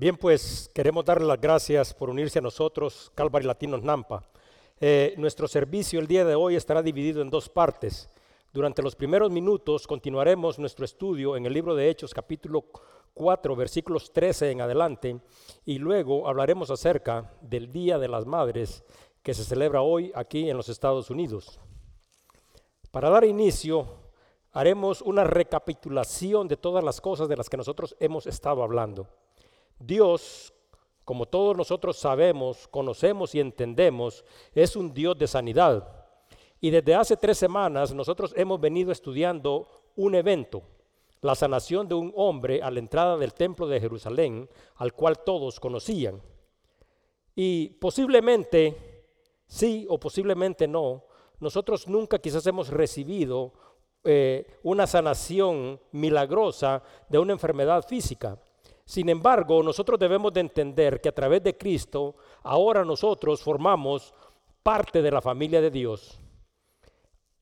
Bien, pues queremos darle las gracias por unirse a nosotros, Calvary Latinos Nampa. Eh, nuestro servicio el día de hoy estará dividido en dos partes. Durante los primeros minutos continuaremos nuestro estudio en el libro de Hechos, capítulo 4, versículos 13 en adelante, y luego hablaremos acerca del Día de las Madres que se celebra hoy aquí en los Estados Unidos. Para dar inicio, haremos una recapitulación de todas las cosas de las que nosotros hemos estado hablando. Dios, como todos nosotros sabemos, conocemos y entendemos, es un Dios de sanidad. Y desde hace tres semanas nosotros hemos venido estudiando un evento, la sanación de un hombre a la entrada del templo de Jerusalén, al cual todos conocían. Y posiblemente, sí o posiblemente no, nosotros nunca quizás hemos recibido eh, una sanación milagrosa de una enfermedad física. Sin embargo, nosotros debemos de entender que a través de Cristo, ahora nosotros formamos parte de la familia de Dios.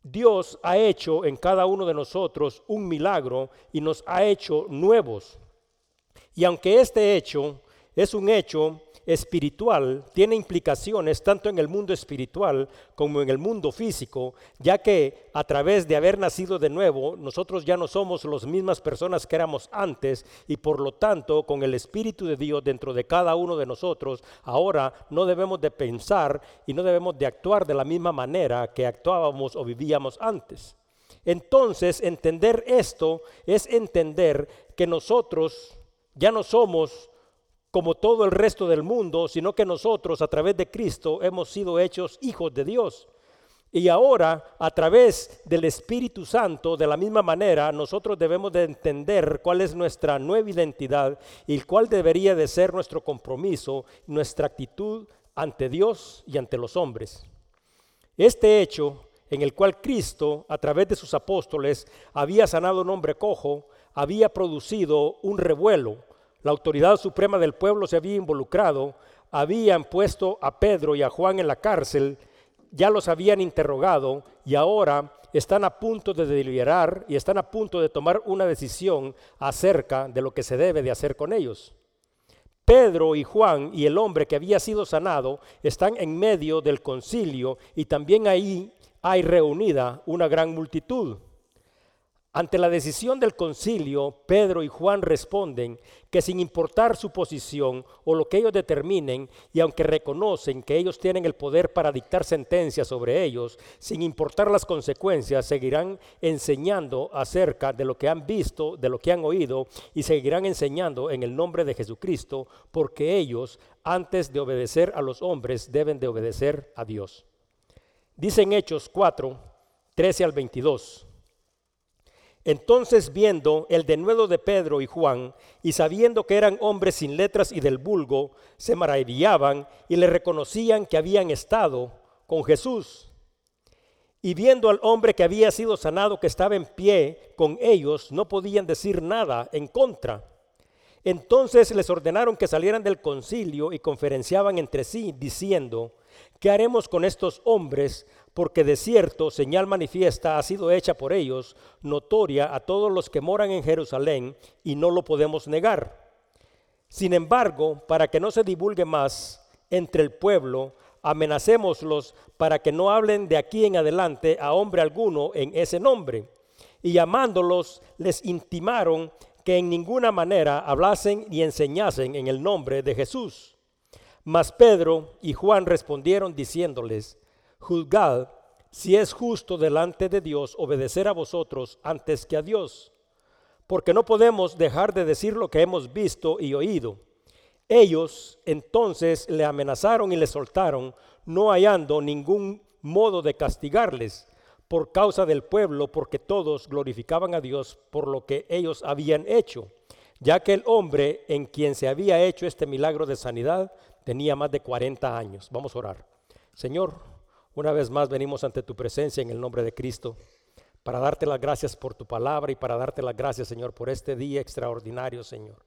Dios ha hecho en cada uno de nosotros un milagro y nos ha hecho nuevos. Y aunque este hecho es un hecho espiritual tiene implicaciones tanto en el mundo espiritual como en el mundo físico, ya que a través de haber nacido de nuevo, nosotros ya no somos las mismas personas que éramos antes y por lo tanto con el Espíritu de Dios dentro de cada uno de nosotros, ahora no debemos de pensar y no debemos de actuar de la misma manera que actuábamos o vivíamos antes. Entonces, entender esto es entender que nosotros ya no somos como todo el resto del mundo, sino que nosotros a través de Cristo hemos sido hechos hijos de Dios. Y ahora, a través del Espíritu Santo, de la misma manera, nosotros debemos de entender cuál es nuestra nueva identidad y cuál debería de ser nuestro compromiso, nuestra actitud ante Dios y ante los hombres. Este hecho en el cual Cristo, a través de sus apóstoles, había sanado un hombre cojo, había producido un revuelo, la autoridad suprema del pueblo se había involucrado, habían puesto a Pedro y a Juan en la cárcel, ya los habían interrogado y ahora están a punto de deliberar y están a punto de tomar una decisión acerca de lo que se debe de hacer con ellos. Pedro y Juan y el hombre que había sido sanado están en medio del concilio y también ahí hay reunida una gran multitud. Ante la decisión del concilio, Pedro y Juan responden que sin importar su posición o lo que ellos determinen, y aunque reconocen que ellos tienen el poder para dictar sentencias sobre ellos, sin importar las consecuencias, seguirán enseñando acerca de lo que han visto, de lo que han oído, y seguirán enseñando en el nombre de Jesucristo, porque ellos, antes de obedecer a los hombres, deben de obedecer a Dios. Dicen Hechos 4, 13 al 22. Entonces viendo el denuedo de Pedro y Juan, y sabiendo que eran hombres sin letras y del vulgo, se maravillaban y le reconocían que habían estado con Jesús. Y viendo al hombre que había sido sanado, que estaba en pie con ellos, no podían decir nada en contra. Entonces les ordenaron que salieran del concilio y conferenciaban entre sí, diciendo, ¿qué haremos con estos hombres? Porque de cierto señal manifiesta ha sido hecha por ellos, notoria a todos los que moran en Jerusalén, y no lo podemos negar. Sin embargo, para que no se divulgue más entre el pueblo, amenacémoslos para que no hablen de aquí en adelante a hombre alguno en ese nombre. Y llamándolos, les intimaron que en ninguna manera hablasen ni enseñasen en el nombre de Jesús. Mas Pedro y Juan respondieron diciéndoles, juzgad si es justo delante de Dios obedecer a vosotros antes que a Dios, porque no podemos dejar de decir lo que hemos visto y oído. Ellos entonces le amenazaron y le soltaron, no hallando ningún modo de castigarles por causa del pueblo, porque todos glorificaban a Dios por lo que ellos habían hecho, ya que el hombre en quien se había hecho este milagro de sanidad tenía más de 40 años. Vamos a orar. Señor, una vez más venimos ante tu presencia en el nombre de Cristo para darte las gracias por tu palabra y para darte las gracias, Señor, por este día extraordinario, Señor.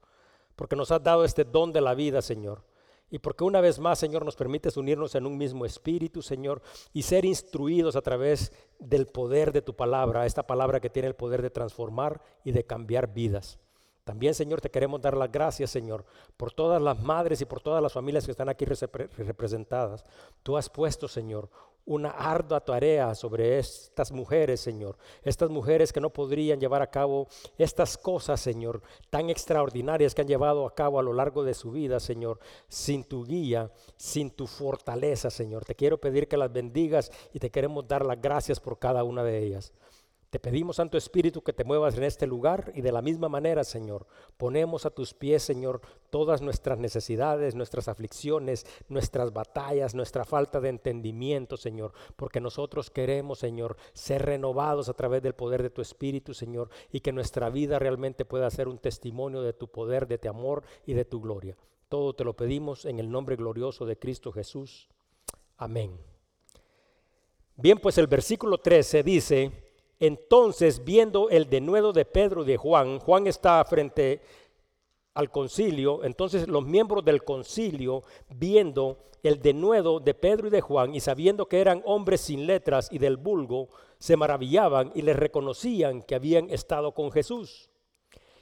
Porque nos has dado este don de la vida, Señor. Y porque una vez más, Señor, nos permites unirnos en un mismo espíritu, Señor, y ser instruidos a través del poder de tu palabra, esta palabra que tiene el poder de transformar y de cambiar vidas. También, Señor, te queremos dar las gracias, Señor, por todas las madres y por todas las familias que están aquí representadas. Tú has puesto, Señor, una ardua tarea sobre estas mujeres, Señor. Estas mujeres que no podrían llevar a cabo estas cosas, Señor, tan extraordinarias que han llevado a cabo a lo largo de su vida, Señor, sin tu guía, sin tu fortaleza, Señor. Te quiero pedir que las bendigas y te queremos dar las gracias por cada una de ellas. Te pedimos, Santo Espíritu, que te muevas en este lugar y de la misma manera, Señor, ponemos a tus pies, Señor, todas nuestras necesidades, nuestras aflicciones, nuestras batallas, nuestra falta de entendimiento, Señor, porque nosotros queremos, Señor, ser renovados a través del poder de tu Espíritu, Señor, y que nuestra vida realmente pueda ser un testimonio de tu poder, de tu amor y de tu gloria. Todo te lo pedimos en el nombre glorioso de Cristo Jesús. Amén. Bien, pues el versículo 13 dice, entonces, viendo el denuedo de Pedro y de Juan, Juan está frente al concilio, entonces los miembros del concilio, viendo el denuedo de Pedro y de Juan y sabiendo que eran hombres sin letras y del vulgo, se maravillaban y les reconocían que habían estado con Jesús.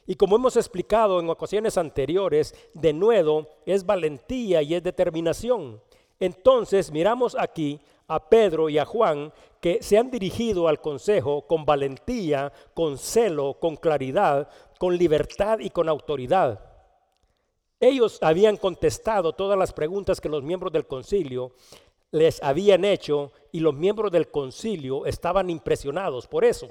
Y como hemos explicado en ocasiones anteriores, denuedo es valentía y es determinación. Entonces miramos aquí a Pedro y a Juan que se han dirigido al consejo con valentía, con celo, con claridad, con libertad y con autoridad. Ellos habían contestado todas las preguntas que los miembros del concilio les habían hecho y los miembros del concilio estaban impresionados por eso.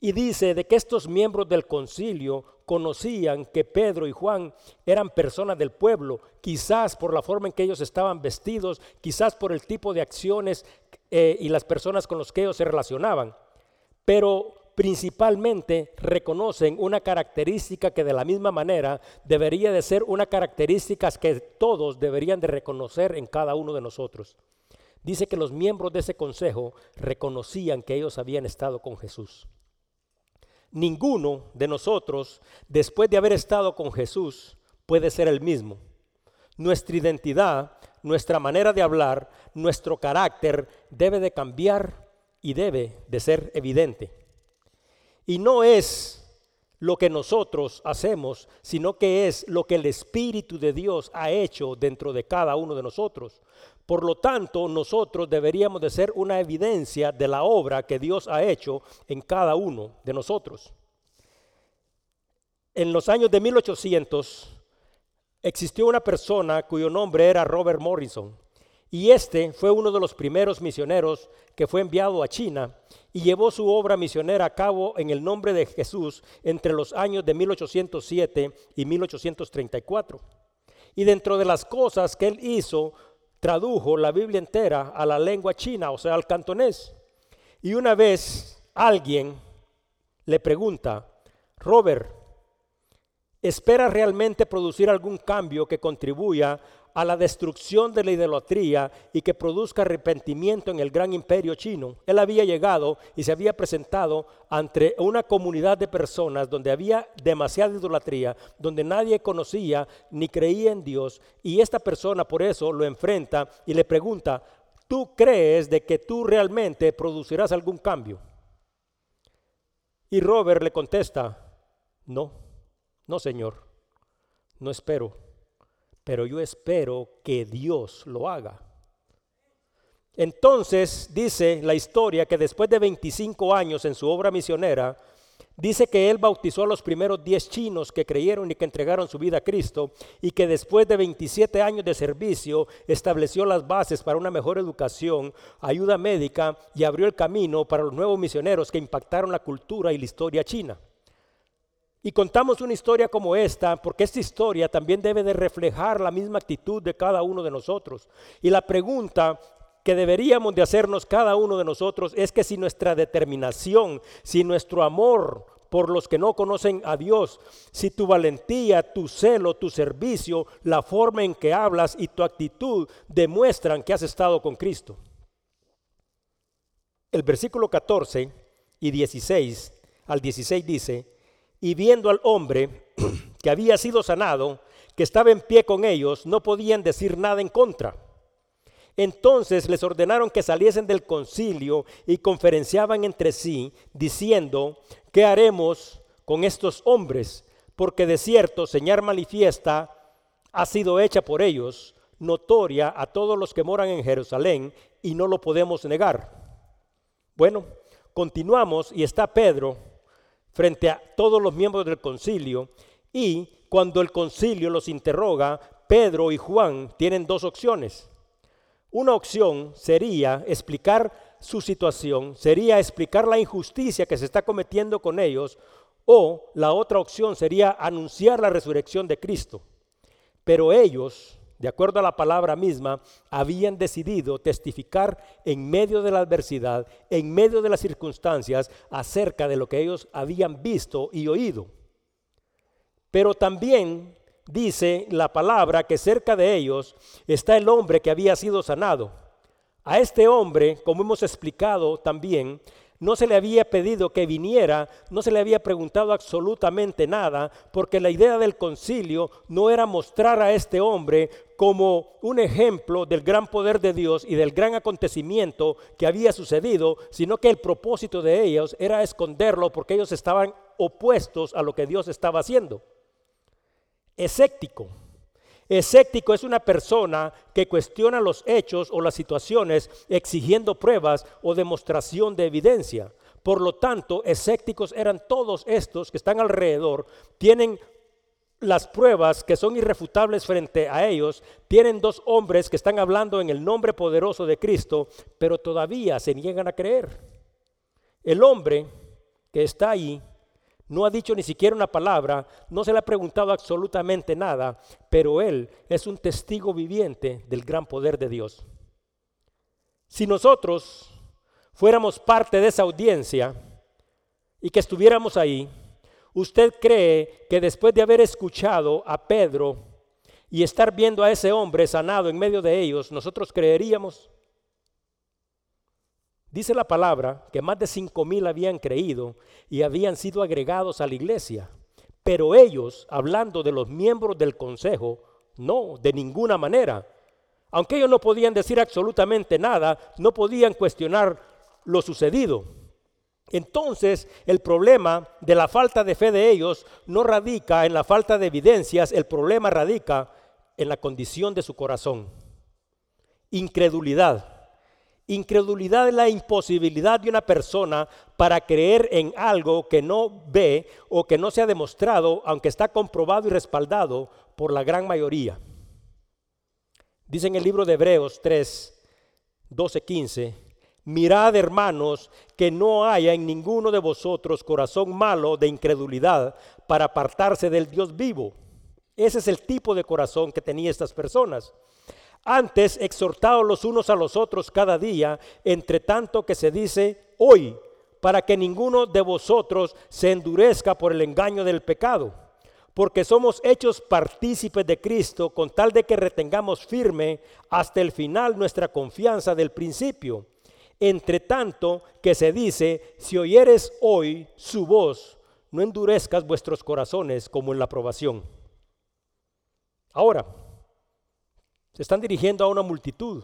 Y dice de que estos miembros del concilio conocían que Pedro y Juan eran personas del pueblo, quizás por la forma en que ellos estaban vestidos, quizás por el tipo de acciones eh, y las personas con los que ellos se relacionaban, pero principalmente reconocen una característica que de la misma manera debería de ser una característica que todos deberían de reconocer en cada uno de nosotros. Dice que los miembros de ese consejo reconocían que ellos habían estado con Jesús ninguno de nosotros, después de haber estado con Jesús, puede ser el mismo. Nuestra identidad, nuestra manera de hablar, nuestro carácter debe de cambiar y debe de ser evidente. Y no es lo que nosotros hacemos, sino que es lo que el Espíritu de Dios ha hecho dentro de cada uno de nosotros. Por lo tanto, nosotros deberíamos de ser una evidencia de la obra que Dios ha hecho en cada uno de nosotros. En los años de 1800 existió una persona cuyo nombre era Robert Morrison. Y este fue uno de los primeros misioneros que fue enviado a China y llevó su obra misionera a cabo en el nombre de Jesús entre los años de 1807 y 1834. Y dentro de las cosas que él hizo tradujo la Biblia entera a la lengua china, o sea, al cantonés. Y una vez alguien le pregunta, Robert, ¿espera realmente producir algún cambio que contribuya a la destrucción de la idolatría y que produzca arrepentimiento en el gran imperio chino. Él había llegado y se había presentado ante una comunidad de personas donde había demasiada idolatría, donde nadie conocía ni creía en Dios y esta persona por eso lo enfrenta y le pregunta, ¿tú crees de que tú realmente producirás algún cambio? Y Robert le contesta, no, no señor, no espero pero yo espero que Dios lo haga. Entonces dice la historia que después de 25 años en su obra misionera, dice que él bautizó a los primeros 10 chinos que creyeron y que entregaron su vida a Cristo y que después de 27 años de servicio estableció las bases para una mejor educación, ayuda médica y abrió el camino para los nuevos misioneros que impactaron la cultura y la historia china. Y contamos una historia como esta porque esta historia también debe de reflejar la misma actitud de cada uno de nosotros. Y la pregunta que deberíamos de hacernos cada uno de nosotros es que si nuestra determinación, si nuestro amor por los que no conocen a Dios, si tu valentía, tu celo, tu servicio, la forma en que hablas y tu actitud demuestran que has estado con Cristo. El versículo 14 y 16 al 16 dice, y viendo al hombre que había sido sanado, que estaba en pie con ellos, no podían decir nada en contra. Entonces les ordenaron que saliesen del concilio y conferenciaban entre sí, diciendo, ¿qué haremos con estos hombres? porque de cierto señal manifiesta ha sido hecha por ellos, notoria a todos los que moran en Jerusalén, y no lo podemos negar. Bueno, continuamos y está Pedro frente a todos los miembros del concilio, y cuando el concilio los interroga, Pedro y Juan tienen dos opciones. Una opción sería explicar su situación, sería explicar la injusticia que se está cometiendo con ellos, o la otra opción sería anunciar la resurrección de Cristo. Pero ellos, de acuerdo a la palabra misma, habían decidido testificar en medio de la adversidad, en medio de las circunstancias, acerca de lo que ellos habían visto y oído. Pero también dice la palabra que cerca de ellos está el hombre que había sido sanado. A este hombre, como hemos explicado también, no se le había pedido que viniera, no se le había preguntado absolutamente nada, porque la idea del concilio no era mostrar a este hombre como un ejemplo del gran poder de Dios y del gran acontecimiento que había sucedido, sino que el propósito de ellos era esconderlo porque ellos estaban opuestos a lo que Dios estaba haciendo. Escéptico. Escéptico es una persona que cuestiona los hechos o las situaciones exigiendo pruebas o demostración de evidencia. Por lo tanto, escépticos eran todos estos que están alrededor, tienen las pruebas que son irrefutables frente a ellos, tienen dos hombres que están hablando en el nombre poderoso de Cristo, pero todavía se niegan a creer. El hombre que está ahí no ha dicho ni siquiera una palabra, no se le ha preguntado absolutamente nada, pero él es un testigo viviente del gran poder de Dios. Si nosotros fuéramos parte de esa audiencia y que estuviéramos ahí, ¿usted cree que después de haber escuchado a Pedro y estar viendo a ese hombre sanado en medio de ellos, nosotros creeríamos? Dice la palabra que más de cinco mil habían creído y habían sido agregados a la iglesia. Pero ellos, hablando de los miembros del consejo, no, de ninguna manera. Aunque ellos no podían decir absolutamente nada, no podían cuestionar lo sucedido. Entonces, el problema de la falta de fe de ellos no radica en la falta de evidencias, el problema radica en la condición de su corazón. Incredulidad. Incredulidad es la imposibilidad de una persona para creer en algo que no ve o que no se ha demostrado, aunque está comprobado y respaldado por la gran mayoría. Dice en el libro de Hebreos 3, 12, 15, mirad hermanos que no haya en ninguno de vosotros corazón malo de incredulidad para apartarse del Dios vivo. Ese es el tipo de corazón que tenían estas personas. Antes, exhortados los unos a los otros cada día, entre tanto que se dice hoy, para que ninguno de vosotros se endurezca por el engaño del pecado, porque somos hechos partícipes de Cristo con tal de que retengamos firme hasta el final nuestra confianza del principio. Entre tanto que se dice, si oyeres hoy su voz, no endurezcas vuestros corazones como en la aprobación. Ahora, se están dirigiendo a una multitud.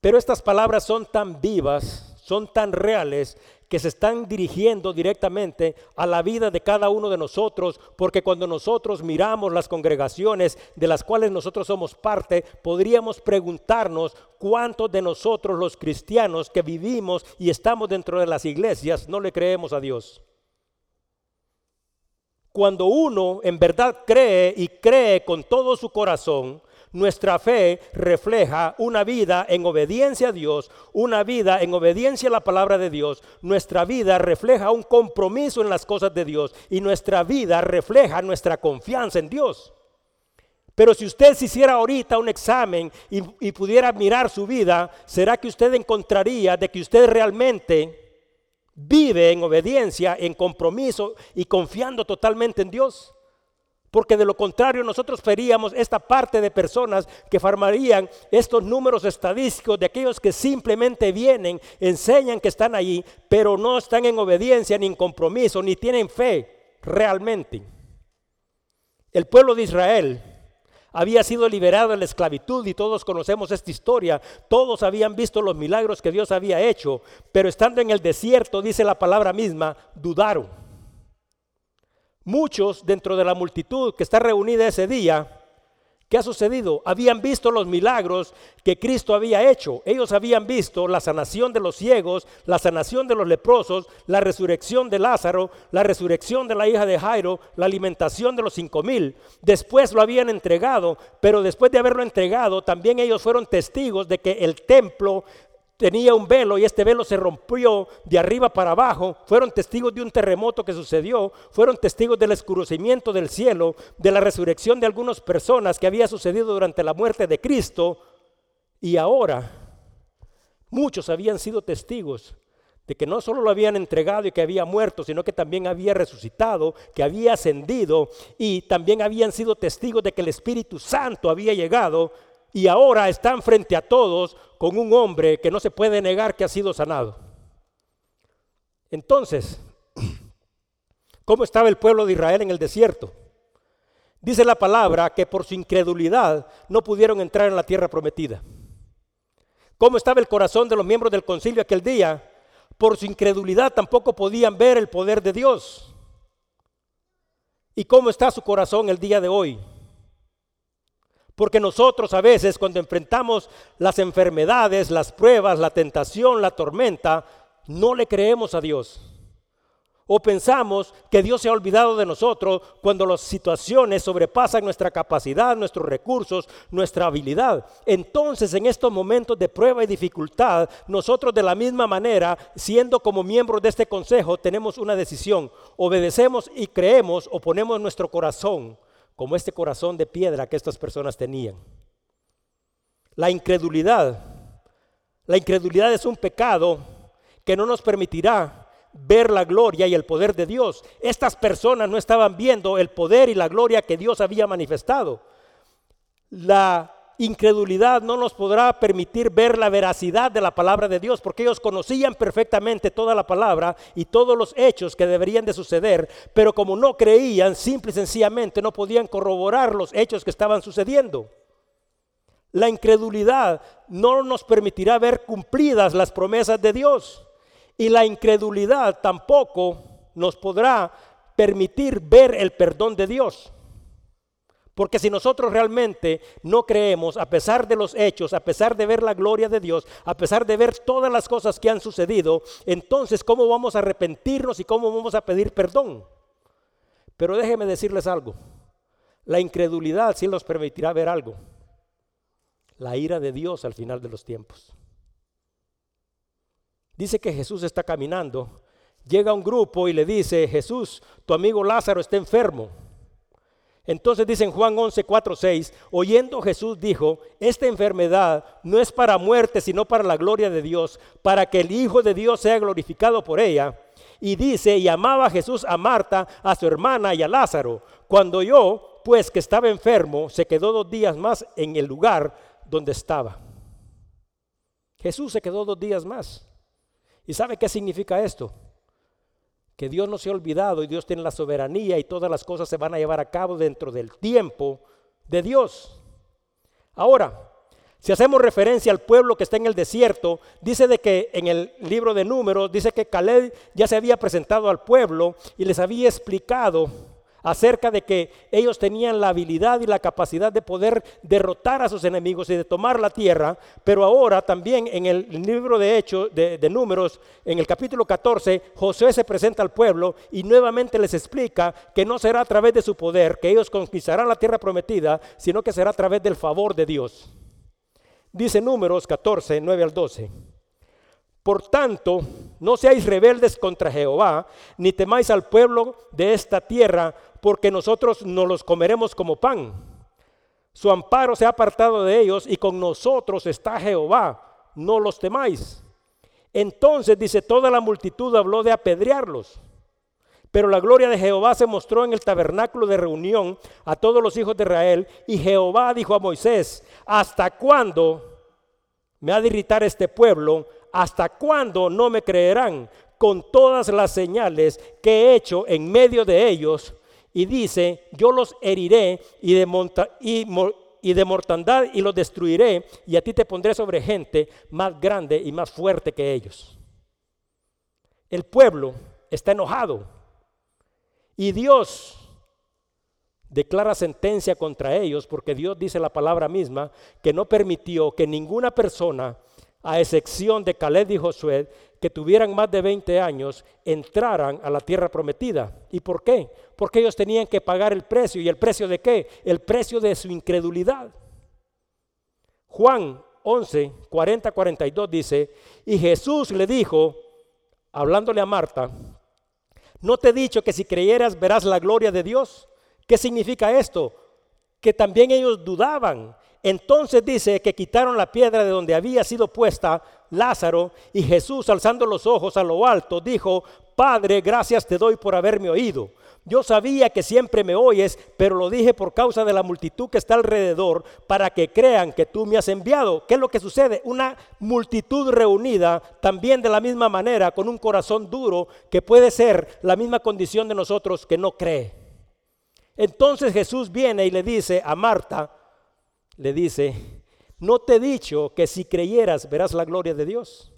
Pero estas palabras son tan vivas, son tan reales, que se están dirigiendo directamente a la vida de cada uno de nosotros, porque cuando nosotros miramos las congregaciones de las cuales nosotros somos parte, podríamos preguntarnos cuántos de nosotros los cristianos que vivimos y estamos dentro de las iglesias no le creemos a Dios. Cuando uno en verdad cree y cree con todo su corazón, nuestra fe refleja una vida en obediencia a Dios, una vida en obediencia a la palabra de Dios. Nuestra vida refleja un compromiso en las cosas de Dios y nuestra vida refleja nuestra confianza en Dios. Pero si usted se hiciera ahorita un examen y, pudiera mirar su vida, ¿será que usted encontraría de que usted realmente vive en obediencia, en compromiso y confiando totalmente en Dios? Porque de lo contrario nosotros veríamos esta parte de personas que formarían estos números estadísticos de aquellos que simplemente vienen, enseñan que están allí, pero no están en obediencia ni en compromiso, ni tienen fe realmente. El pueblo de Israel había sido liberado de la esclavitud y todos conocemos esta historia, todos habían visto los milagros que Dios había hecho, pero estando en el desierto, dice la palabra misma, dudaron. Muchos dentro de la multitud que está reunida ese día ¿Qué ha sucedido? Habían visto los milagros que Cristo había hecho. Ellos habían visto la sanación de los ciegos, la sanación de los leprosos, la resurrección de Lázaro, la resurrección de la hija de Jairo, la alimentación de los cinco mil. Después lo habían entregado, pero después de haberlo entregado, también ellos fueron testigos de que el templo tenía un velo y este velo se rompió de arriba para abajo. Fueron testigos de un terremoto que sucedió, fueron testigos del escurrecimiento del cielo, de la resurrección de algunas personas que había sucedido durante la muerte de Cristo. Y ahora muchos habían sido testigos de que no solo lo habían entregado y que había muerto, sino que también había resucitado, que había ascendido y también habían sido testigos de que el Espíritu Santo había llegado y ahora están frente a todos con un hombre que no se puede negar que ha sido sanado. Entonces, ¿cómo estaba el pueblo de Israel en el desierto? Dice la palabra que por su incredulidad no pudieron entrar en la tierra prometida. ¿Cómo estaba el corazón de los miembros del concilio aquel día? Por su incredulidad tampoco podían ver el poder de Dios. ¿Y cómo está su corazón el día de hoy? Porque nosotros a veces cuando enfrentamos las enfermedades, las pruebas, la tentación, la tormenta, no le creemos a Dios. O pensamos que Dios se ha olvidado de nosotros cuando las situaciones sobrepasan nuestra capacidad, nuestros recursos, nuestra habilidad. Entonces en estos momentos de prueba y dificultad, nosotros de la misma manera, siendo como miembros de este consejo, tenemos una decisión. Obedecemos y creemos o ponemos nuestro corazón como este corazón de piedra que estas personas tenían. La incredulidad. La incredulidad es un pecado que no nos permitirá ver la gloria y el poder de Dios. Estas personas no estaban viendo el poder y la gloria que Dios había manifestado. La incredulidad no nos podrá permitir ver la veracidad de la palabra de Dios, porque ellos conocían perfectamente toda la palabra y todos los hechos que deberían de suceder, pero como no creían, simple y sencillamente no podían corroborar los hechos que estaban sucediendo. La incredulidad no nos permitirá ver cumplidas las promesas de Dios y la incredulidad tampoco nos podrá permitir ver el perdón de Dios. Porque si nosotros realmente no creemos, a pesar de los hechos, a pesar de ver la gloria de Dios, a pesar de ver todas las cosas que han sucedido, entonces ¿cómo vamos a arrepentirnos y cómo vamos a pedir perdón? Pero déjenme decirles algo. La incredulidad sí nos permitirá ver algo. La ira de Dios al final de los tiempos. Dice que Jesús está caminando. Llega un grupo y le dice, Jesús, tu amigo Lázaro está enfermo. Entonces dice en Juan 11, 4, 6, oyendo Jesús dijo, esta enfermedad no es para muerte, sino para la gloria de Dios, para que el Hijo de Dios sea glorificado por ella. Y dice, y amaba Jesús a Marta, a su hermana y a Lázaro. Cuando yo, pues que estaba enfermo, se quedó dos días más en el lugar donde estaba. Jesús se quedó dos días más. ¿Y sabe qué significa esto? Que Dios no se ha olvidado y Dios tiene la soberanía y todas las cosas se van a llevar a cabo dentro del tiempo de Dios. Ahora, si hacemos referencia al pueblo que está en el desierto, dice de que en el libro de números, dice que Caleb ya se había presentado al pueblo y les había explicado acerca de que ellos tenían la habilidad y la capacidad de poder derrotar a sus enemigos y de tomar la tierra, pero ahora también en el libro de Hechos, de, de, Números, en el capítulo 14, José se presenta al pueblo y nuevamente les explica que no será a través de su poder que ellos conquistarán la tierra prometida, sino que será a través del favor de Dios. Dice Números 14, 9 al 12. Por tanto, no seáis rebeldes contra Jehová, ni temáis al pueblo de esta tierra, porque nosotros no los comeremos como pan. Su amparo se ha apartado de ellos y con nosotros está Jehová, no los temáis. Entonces dice, toda la multitud habló de apedrearlos. Pero la gloria de Jehová se mostró en el tabernáculo de reunión a todos los hijos de Israel. Y Jehová dijo a Moisés, ¿hasta cuándo me ha de irritar este pueblo? ¿Hasta cuándo no me creerán con todas las señales que he hecho en medio de ellos? Y dice, yo los heriré y de, y, de mortandad y los destruiré y a ti te pondré sobre gente más grande y más fuerte que ellos. El pueblo está enojado Y Dios declara sentencia contra ellos porque Dios dice la palabra misma que no permitió que ninguna persona, a excepción de Caleb y Josué, que tuvieran más de 20 años, entraran a la tierra prometida. ¿Y por qué? Porque ellos tenían que pagar el precio. ¿Y el precio de qué? El precio de su incredulidad. Juan 11, 40, 42 dice, y Jesús le dijo, hablándole a Marta, ¿no te he dicho que si creyeras verás la gloria de Dios? ¿Qué significa esto? Que también ellos dudaban. Entonces dice que quitaron la piedra de donde había sido puesta Lázaro y Jesús alzando los ojos a lo alto dijo, Padre, gracias te doy por haberme oído. Yo sabía que siempre me oyes, pero lo dije por causa de la multitud que está alrededor, para que crean que tú me has enviado. ¿Qué es lo que sucede? Una multitud reunida, también de la misma manera, con un corazón duro, que puede ser la misma condición de nosotros que no cree. Entonces Jesús viene y le dice a Marta, le dice, no te he dicho que si creyeras verás la gloria de Dios.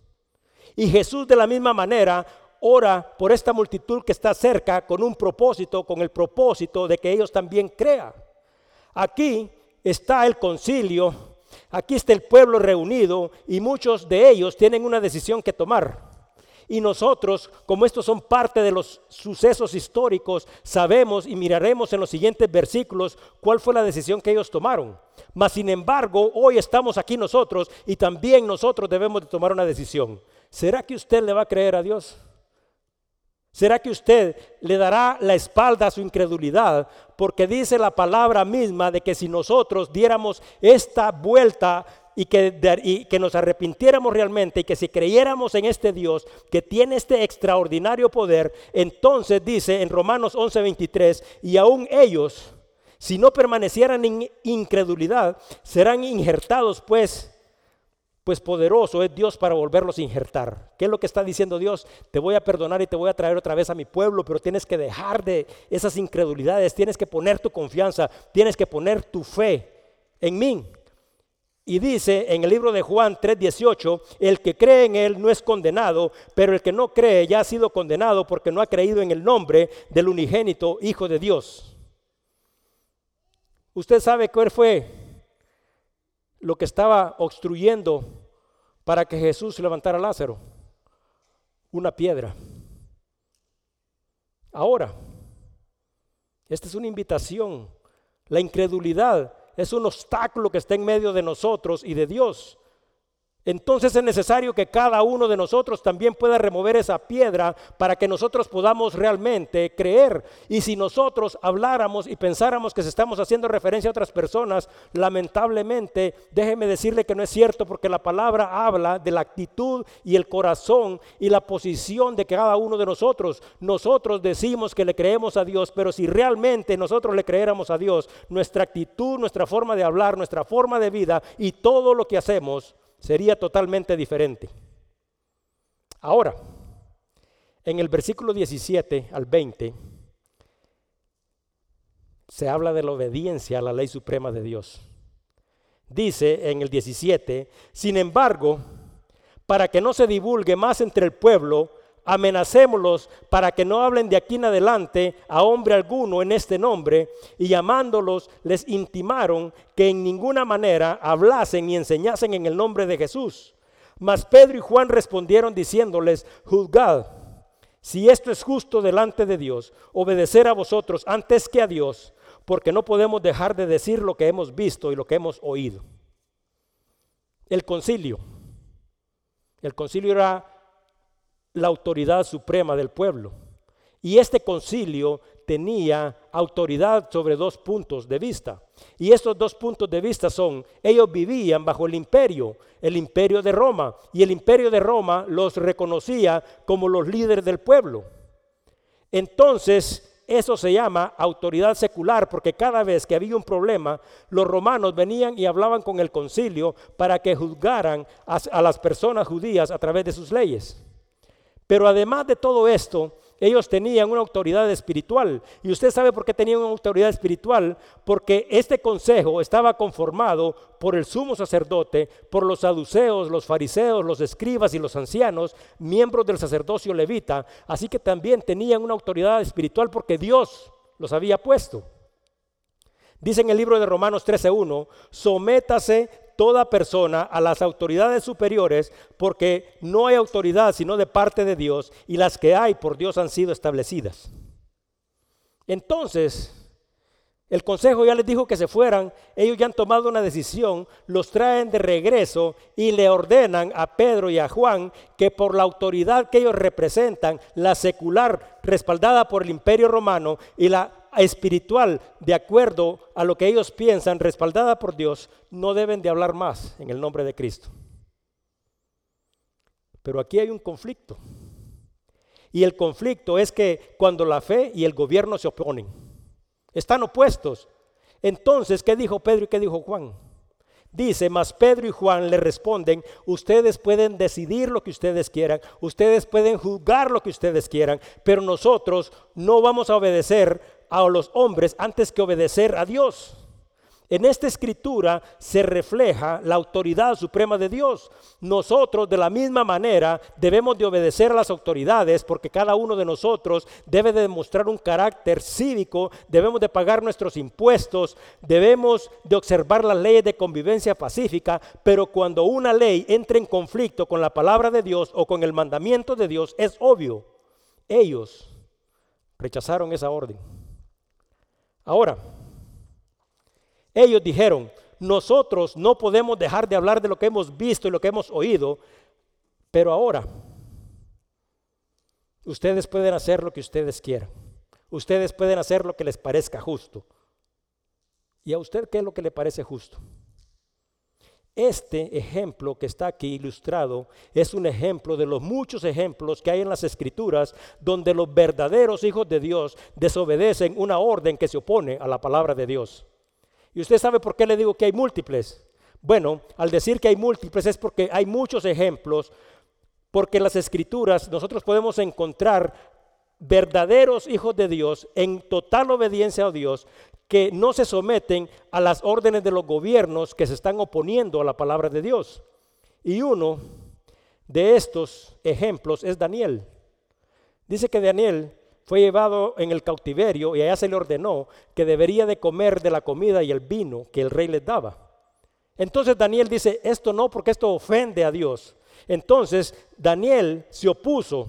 Y Jesús de la misma manera ora por esta multitud que está cerca con un propósito, con el propósito de que ellos también crean. Aquí está el concilio, aquí está el pueblo reunido y muchos de ellos tienen una decisión que tomar. Y nosotros, como estos son parte de los sucesos históricos, sabemos y miraremos en los siguientes versículos cuál fue la decisión que ellos tomaron. Mas, sin embargo, hoy estamos aquí nosotros y también nosotros debemos de tomar una decisión. ¿Será que usted le va a creer a Dios? ¿Será que usted le dará la espalda a su incredulidad? Porque dice la palabra misma de que si nosotros diéramos esta vuelta y que, que nos arrepintiéramos realmente y que si creyéramos en este Dios que tiene este extraordinario poder, entonces dice en Romanos 11:23, y aún ellos, si no permanecieran en incredulidad, serán injertados pues pues poderoso es Dios para volverlos a injertar. ¿Qué es lo que está diciendo Dios? Te voy a perdonar y te voy a traer otra vez a mi pueblo, pero tienes que dejar de esas incredulidades, tienes que poner tu confianza, tienes que poner tu fe en mí. Y dice en el libro de Juan 3:18, el que cree en él no es condenado, pero el que no cree ya ha sido condenado porque no ha creído en el nombre del unigénito Hijo de Dios. Usted sabe cuál fue lo que estaba obstruyendo para que Jesús levantara a Lázaro. Una piedra. Ahora, esta es una invitación. La incredulidad es un obstáculo que está en medio de nosotros y de Dios. Entonces es necesario que cada uno de nosotros también pueda remover esa piedra para que nosotros podamos realmente creer. Y si nosotros habláramos y pensáramos que se estamos haciendo referencia a otras personas, lamentablemente, déjeme decirle que no es cierto porque la palabra habla de la actitud y el corazón y la posición de cada uno de nosotros. Nosotros decimos que le creemos a Dios, pero si realmente nosotros le creéramos a Dios, nuestra actitud, nuestra forma de hablar, nuestra forma de vida y todo lo que hacemos sería totalmente diferente. Ahora, en el versículo 17 al 20, se habla de la obediencia a la ley suprema de Dios. Dice en el 17, sin embargo, para que no se divulgue más entre el pueblo, amenacémoslos para que no hablen de aquí en adelante a hombre alguno en este nombre, y llamándolos les intimaron que en ninguna manera hablasen ni enseñasen en el nombre de Jesús. Mas Pedro y Juan respondieron diciéndoles, juzgad, si esto es justo delante de Dios, obedecer a vosotros antes que a Dios, porque no podemos dejar de decir lo que hemos visto y lo que hemos oído. El concilio. El concilio era la autoridad suprema del pueblo. Y este concilio tenía autoridad sobre dos puntos de vista. Y estos dos puntos de vista son, ellos vivían bajo el imperio, el imperio de Roma, y el imperio de Roma los reconocía como los líderes del pueblo. Entonces, eso se llama autoridad secular, porque cada vez que había un problema, los romanos venían y hablaban con el concilio para que juzgaran a, a las personas judías a través de sus leyes. Pero además de todo esto, ellos tenían una autoridad espiritual. Y usted sabe por qué tenían una autoridad espiritual. Porque este consejo estaba conformado por el sumo sacerdote, por los saduceos, los fariseos, los escribas y los ancianos, miembros del sacerdocio levita. Así que también tenían una autoridad espiritual porque Dios los había puesto. Dice en el libro de Romanos 13.1, sométase toda persona a las autoridades superiores, porque no hay autoridad sino de parte de Dios, y las que hay por Dios han sido establecidas. Entonces, el consejo ya les dijo que se fueran, ellos ya han tomado una decisión, los traen de regreso y le ordenan a Pedro y a Juan que por la autoridad que ellos representan, la secular respaldada por el imperio romano y la espiritual, de acuerdo a lo que ellos piensan, respaldada por Dios, no deben de hablar más en el nombre de Cristo. Pero aquí hay un conflicto. Y el conflicto es que cuando la fe y el gobierno se oponen, están opuestos. Entonces, ¿qué dijo Pedro y qué dijo Juan? Dice, mas Pedro y Juan le responden, ustedes pueden decidir lo que ustedes quieran, ustedes pueden juzgar lo que ustedes quieran, pero nosotros no vamos a obedecer a los hombres antes que obedecer a Dios. En esta escritura se refleja la autoridad suprema de Dios. Nosotros de la misma manera debemos de obedecer a las autoridades porque cada uno de nosotros debe de demostrar un carácter cívico, debemos de pagar nuestros impuestos, debemos de observar las leyes de convivencia pacífica, pero cuando una ley entra en conflicto con la palabra de Dios o con el mandamiento de Dios, es obvio, ellos rechazaron esa orden. Ahora, ellos dijeron, nosotros no podemos dejar de hablar de lo que hemos visto y lo que hemos oído, pero ahora ustedes pueden hacer lo que ustedes quieran. Ustedes pueden hacer lo que les parezca justo. ¿Y a usted qué es lo que le parece justo? Este ejemplo que está aquí ilustrado es un ejemplo de los muchos ejemplos que hay en las escrituras donde los verdaderos hijos de Dios desobedecen una orden que se opone a la palabra de Dios. Y usted sabe por qué le digo que hay múltiples. Bueno, al decir que hay múltiples es porque hay muchos ejemplos, porque en las escrituras nosotros podemos encontrar verdaderos hijos de Dios en total obediencia a Dios que no se someten a las órdenes de los gobiernos que se están oponiendo a la palabra de Dios. Y uno de estos ejemplos es Daniel. Dice que Daniel fue llevado en el cautiverio y allá se le ordenó que debería de comer de la comida y el vino que el rey les daba. Entonces Daniel dice, esto no porque esto ofende a Dios. Entonces Daniel se opuso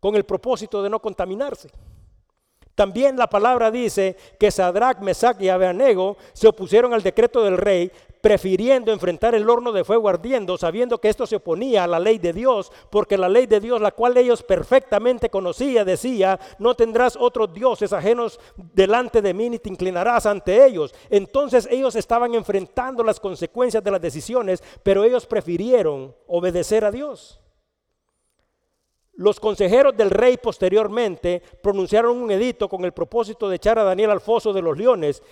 con el propósito de no contaminarse. También la palabra dice que Sadrach, Mesach y Abednego se opusieron al decreto del rey, prefiriendo enfrentar el horno de fuego ardiendo, sabiendo que esto se oponía a la ley de Dios, porque la ley de Dios, la cual ellos perfectamente conocían, decía, no tendrás otros dioses ajenos delante de mí, ni te inclinarás ante ellos. Entonces ellos estaban enfrentando las consecuencias de las decisiones, pero ellos prefirieron obedecer a Dios. Los consejeros del rey posteriormente pronunciaron un edicto con el propósito de echar a Daniel al foso de los leones.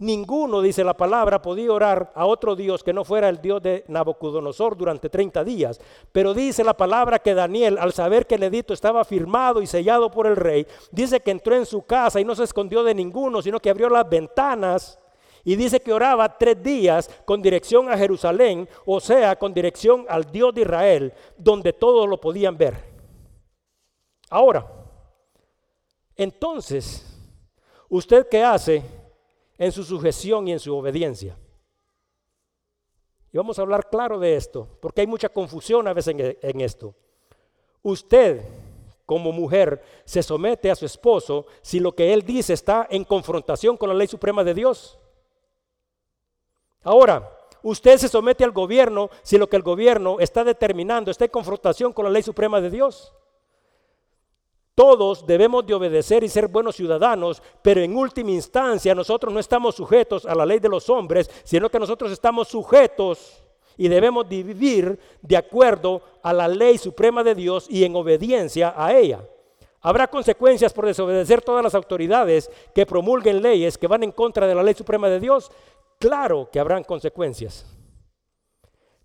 Ninguno, dice la palabra, podía orar a otro Dios que no fuera el Dios de Nabucodonosor durante 30 días. Pero dice la palabra que Daniel, al saber que el edicto estaba firmado y sellado por el rey, dice que entró en su casa y no se escondió de ninguno, sino que abrió las ventanas y dice que oraba tres días con dirección a Jerusalén, o sea, con dirección al Dios de Israel, donde todos lo podían ver. Ahora, entonces, ¿usted qué hace en su sujeción y en su obediencia? Y vamos a hablar claro de esto, porque hay mucha confusión a veces en, en esto. Usted, como mujer, se somete a su esposo si lo que él dice está en confrontación con la ley suprema de Dios. Ahora, usted se somete al gobierno si lo que el gobierno está determinando está en confrontación con la ley suprema de Dios. Todos debemos de obedecer y ser buenos ciudadanos, pero en última instancia nosotros no estamos sujetos a la ley de los hombres, sino que nosotros estamos sujetos y debemos vivir de acuerdo a la ley suprema de Dios y en obediencia a ella. Habrá consecuencias por desobedecer todas las autoridades que promulguen leyes que van en contra de la ley suprema de Dios. Claro que habrán consecuencias.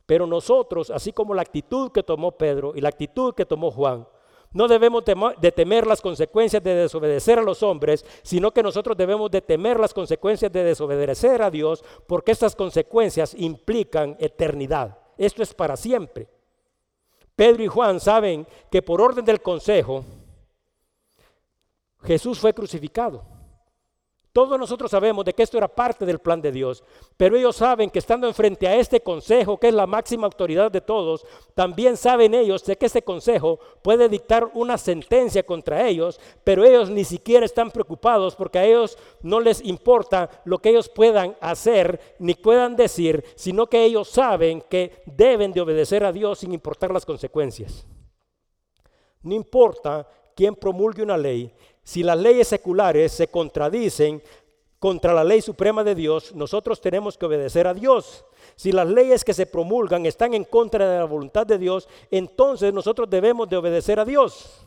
Pero nosotros, así como la actitud que tomó Pedro y la actitud que tomó Juan, no debemos de temer las consecuencias de desobedecer a los hombres, sino que nosotros debemos de temer las consecuencias de desobedecer a Dios, porque estas consecuencias implican eternidad. Esto es para siempre. Pedro y Juan saben que por orden del consejo, Jesús fue crucificado. Todos nosotros sabemos de que esto era parte del plan de Dios, pero ellos saben que estando enfrente a este consejo, que es la máxima autoridad de todos, también saben ellos de que este consejo puede dictar una sentencia contra ellos, pero ellos ni siquiera están preocupados porque a ellos no les importa lo que ellos puedan hacer ni puedan decir, sino que ellos saben que deben de obedecer a Dios sin importar las consecuencias. No importa quién promulgue una ley, si las leyes seculares se contradicen contra la ley suprema de Dios, nosotros tenemos que obedecer a Dios. Si las leyes que se promulgan están en contra de la voluntad de Dios, entonces nosotros debemos de obedecer a Dios.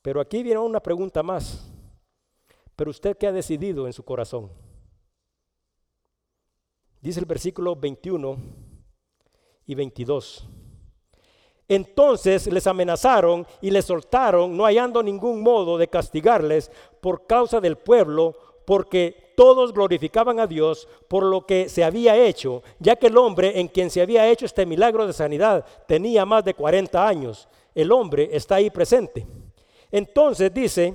Pero aquí viene una pregunta más. Pero usted qué ha decidido en su corazón? Dice el versículo 21 y 22. Entonces les amenazaron y les soltaron, no hallando ningún modo de castigarles por causa del pueblo, porque todos glorificaban a Dios por lo que se había hecho, ya que el hombre en quien se había hecho este milagro de sanidad tenía más de 40 años. El hombre está ahí presente. Entonces dice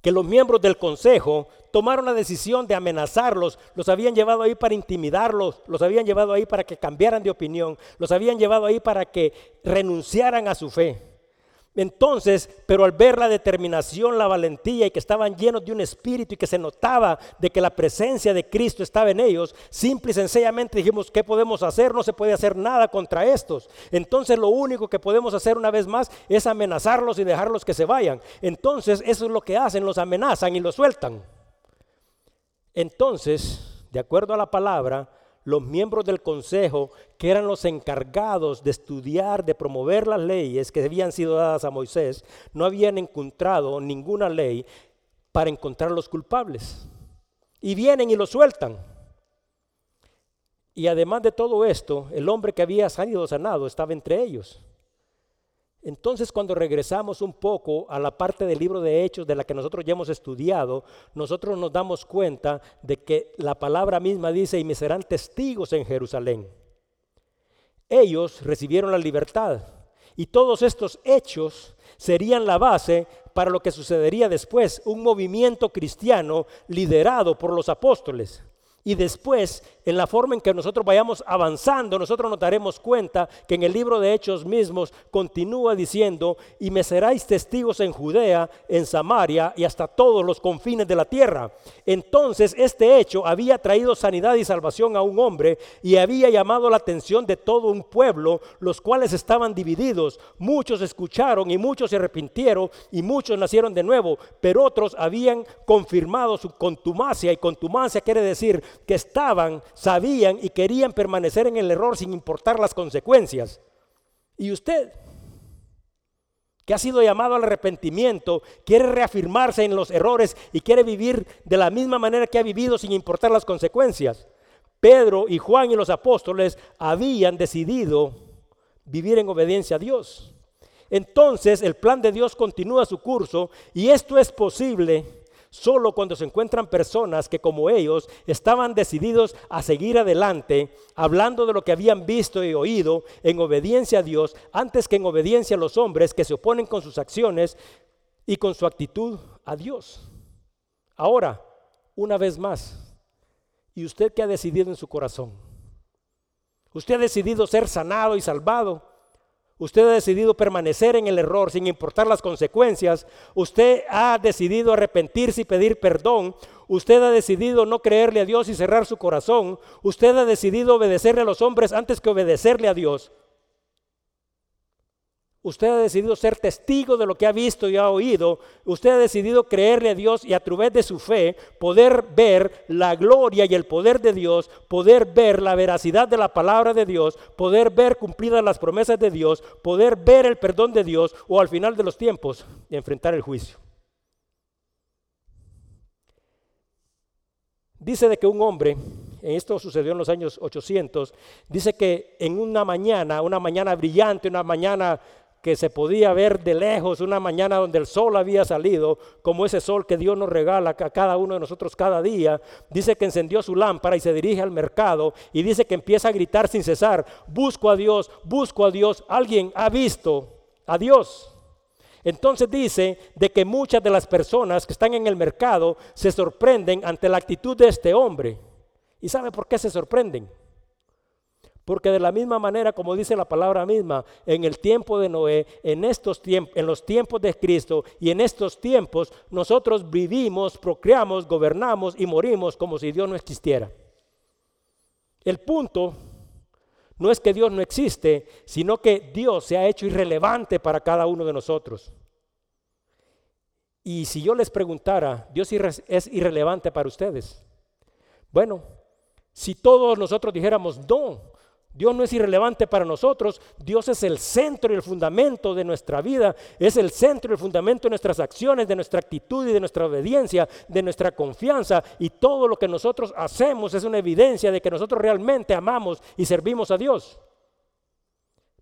que los miembros del consejo tomaron la decisión de amenazarlos, los habían llevado ahí para intimidarlos, los habían llevado ahí para que cambiaran de opinión, los habían llevado ahí para que renunciaran a su fe. Entonces, pero al ver la determinación, la valentía y que estaban llenos de un espíritu y que se notaba de que la presencia de Cristo estaba en ellos, simple y sencillamente dijimos, ¿qué podemos hacer? No se puede hacer nada contra estos. Entonces lo único que podemos hacer una vez más es amenazarlos y dejarlos que se vayan. Entonces eso es lo que hacen, los amenazan y los sueltan. Entonces, de acuerdo a la palabra, los miembros del consejo, que eran los encargados de estudiar, de promover las leyes que habían sido dadas a Moisés, no habían encontrado ninguna ley para encontrar los culpables. Y vienen y lo sueltan. Y además de todo esto, el hombre que había salido sanado estaba entre ellos. Entonces cuando regresamos un poco a la parte del libro de Hechos de la que nosotros ya hemos estudiado, nosotros nos damos cuenta de que la palabra misma dice, y me serán testigos en Jerusalén. Ellos recibieron la libertad y todos estos hechos serían la base para lo que sucedería después, un movimiento cristiano liderado por los apóstoles. Y después, en la forma en que nosotros vayamos avanzando, nosotros nos daremos cuenta que en el libro de Hechos mismos continúa diciendo, y me seráis testigos en Judea, en Samaria y hasta todos los confines de la tierra. Entonces este hecho había traído sanidad y salvación a un hombre y había llamado la atención de todo un pueblo, los cuales estaban divididos. Muchos escucharon y muchos se arrepintieron y muchos nacieron de nuevo, pero otros habían confirmado su contumacia y contumacia quiere decir que estaban, sabían y querían permanecer en el error sin importar las consecuencias. Y usted, que ha sido llamado al arrepentimiento, quiere reafirmarse en los errores y quiere vivir de la misma manera que ha vivido sin importar las consecuencias. Pedro y Juan y los apóstoles habían decidido vivir en obediencia a Dios. Entonces el plan de Dios continúa su curso y esto es posible Solo cuando se encuentran personas que como ellos estaban decididos a seguir adelante, hablando de lo que habían visto y oído en obediencia a Dios, antes que en obediencia a los hombres que se oponen con sus acciones y con su actitud a Dios. Ahora, una vez más, ¿y usted qué ha decidido en su corazón? ¿Usted ha decidido ser sanado y salvado? Usted ha decidido permanecer en el error sin importar las consecuencias. Usted ha decidido arrepentirse y pedir perdón. Usted ha decidido no creerle a Dios y cerrar su corazón. Usted ha decidido obedecerle a los hombres antes que obedecerle a Dios. Usted ha decidido ser testigo de lo que ha visto y ha oído. Usted ha decidido creerle a Dios y a través de su fe poder ver la gloria y el poder de Dios, poder ver la veracidad de la palabra de Dios, poder ver cumplidas las promesas de Dios, poder ver el perdón de Dios o al final de los tiempos enfrentar el juicio. Dice de que un hombre esto sucedió en los años 800, dice que en una mañana, una mañana brillante, una mañana que se podía ver de lejos, una mañana donde el sol había salido, como ese sol que Dios nos regala a cada uno de nosotros cada día, dice que encendió su lámpara y se dirige al mercado y dice que empieza a gritar sin cesar, busco a Dios, busco a Dios, alguien ha visto a Dios. Entonces dice de que muchas de las personas que están en el mercado se sorprenden ante la actitud de este hombre. ¿Y sabe por qué se sorprenden? Porque de la misma manera, como dice la palabra misma, en el tiempo de Noé, en estos tiempos, en los tiempos de Cristo y en estos tiempos, nosotros vivimos, procreamos, gobernamos y morimos como si Dios no existiera. El punto no es que Dios no existe, sino que Dios se ha hecho irrelevante para cada uno de nosotros. Y si yo les preguntara, ¿Dios es irrelevante para ustedes? Bueno, si todos nosotros dijéramos, no, Dios no es irrelevante para nosotros, Dios es el centro y el fundamento de nuestra vida, es el centro y el fundamento de nuestras acciones, de nuestra actitud y de nuestra obediencia, de nuestra confianza. Y todo lo que nosotros hacemos es una evidencia de que nosotros realmente amamos y servimos a Dios.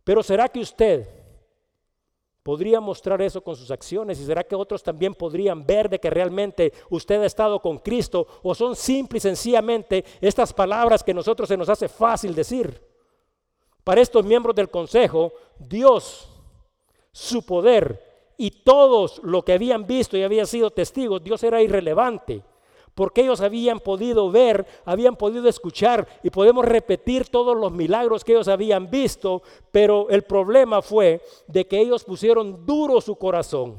Pero ¿será que usted podría mostrar eso con sus acciones y será que otros también podrían ver de que realmente usted ha estado con Cristo o son simple y sencillamente estas palabras que nosotros se nos hace fácil decir? Para estos miembros del consejo, Dios, su poder y todos lo que habían visto y habían sido testigos, Dios era irrelevante. Porque ellos habían podido ver, habían podido escuchar y podemos repetir todos los milagros que ellos habían visto, pero el problema fue de que ellos pusieron duro su corazón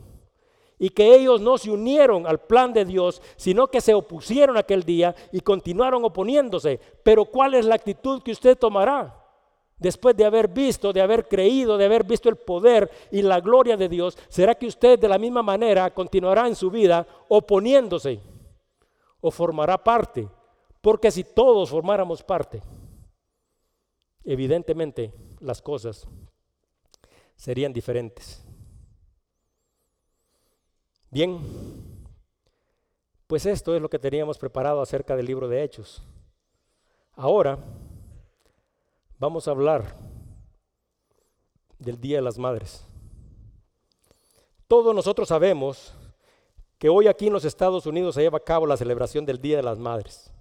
y que ellos no se unieron al plan de Dios, sino que se opusieron aquel día y continuaron oponiéndose. Pero ¿cuál es la actitud que usted tomará? Después de haber visto, de haber creído, de haber visto el poder y la gloria de Dios, ¿será que usted de la misma manera continuará en su vida oponiéndose o formará parte? Porque si todos formáramos parte, evidentemente las cosas serían diferentes. Bien, pues esto es lo que teníamos preparado acerca del libro de Hechos. Ahora vamos a hablar del Día de las Madres. Todos nosotros sabemos que hoy aquí en los Estados Unidos se lleva a cabo la celebración del Día de las Madres.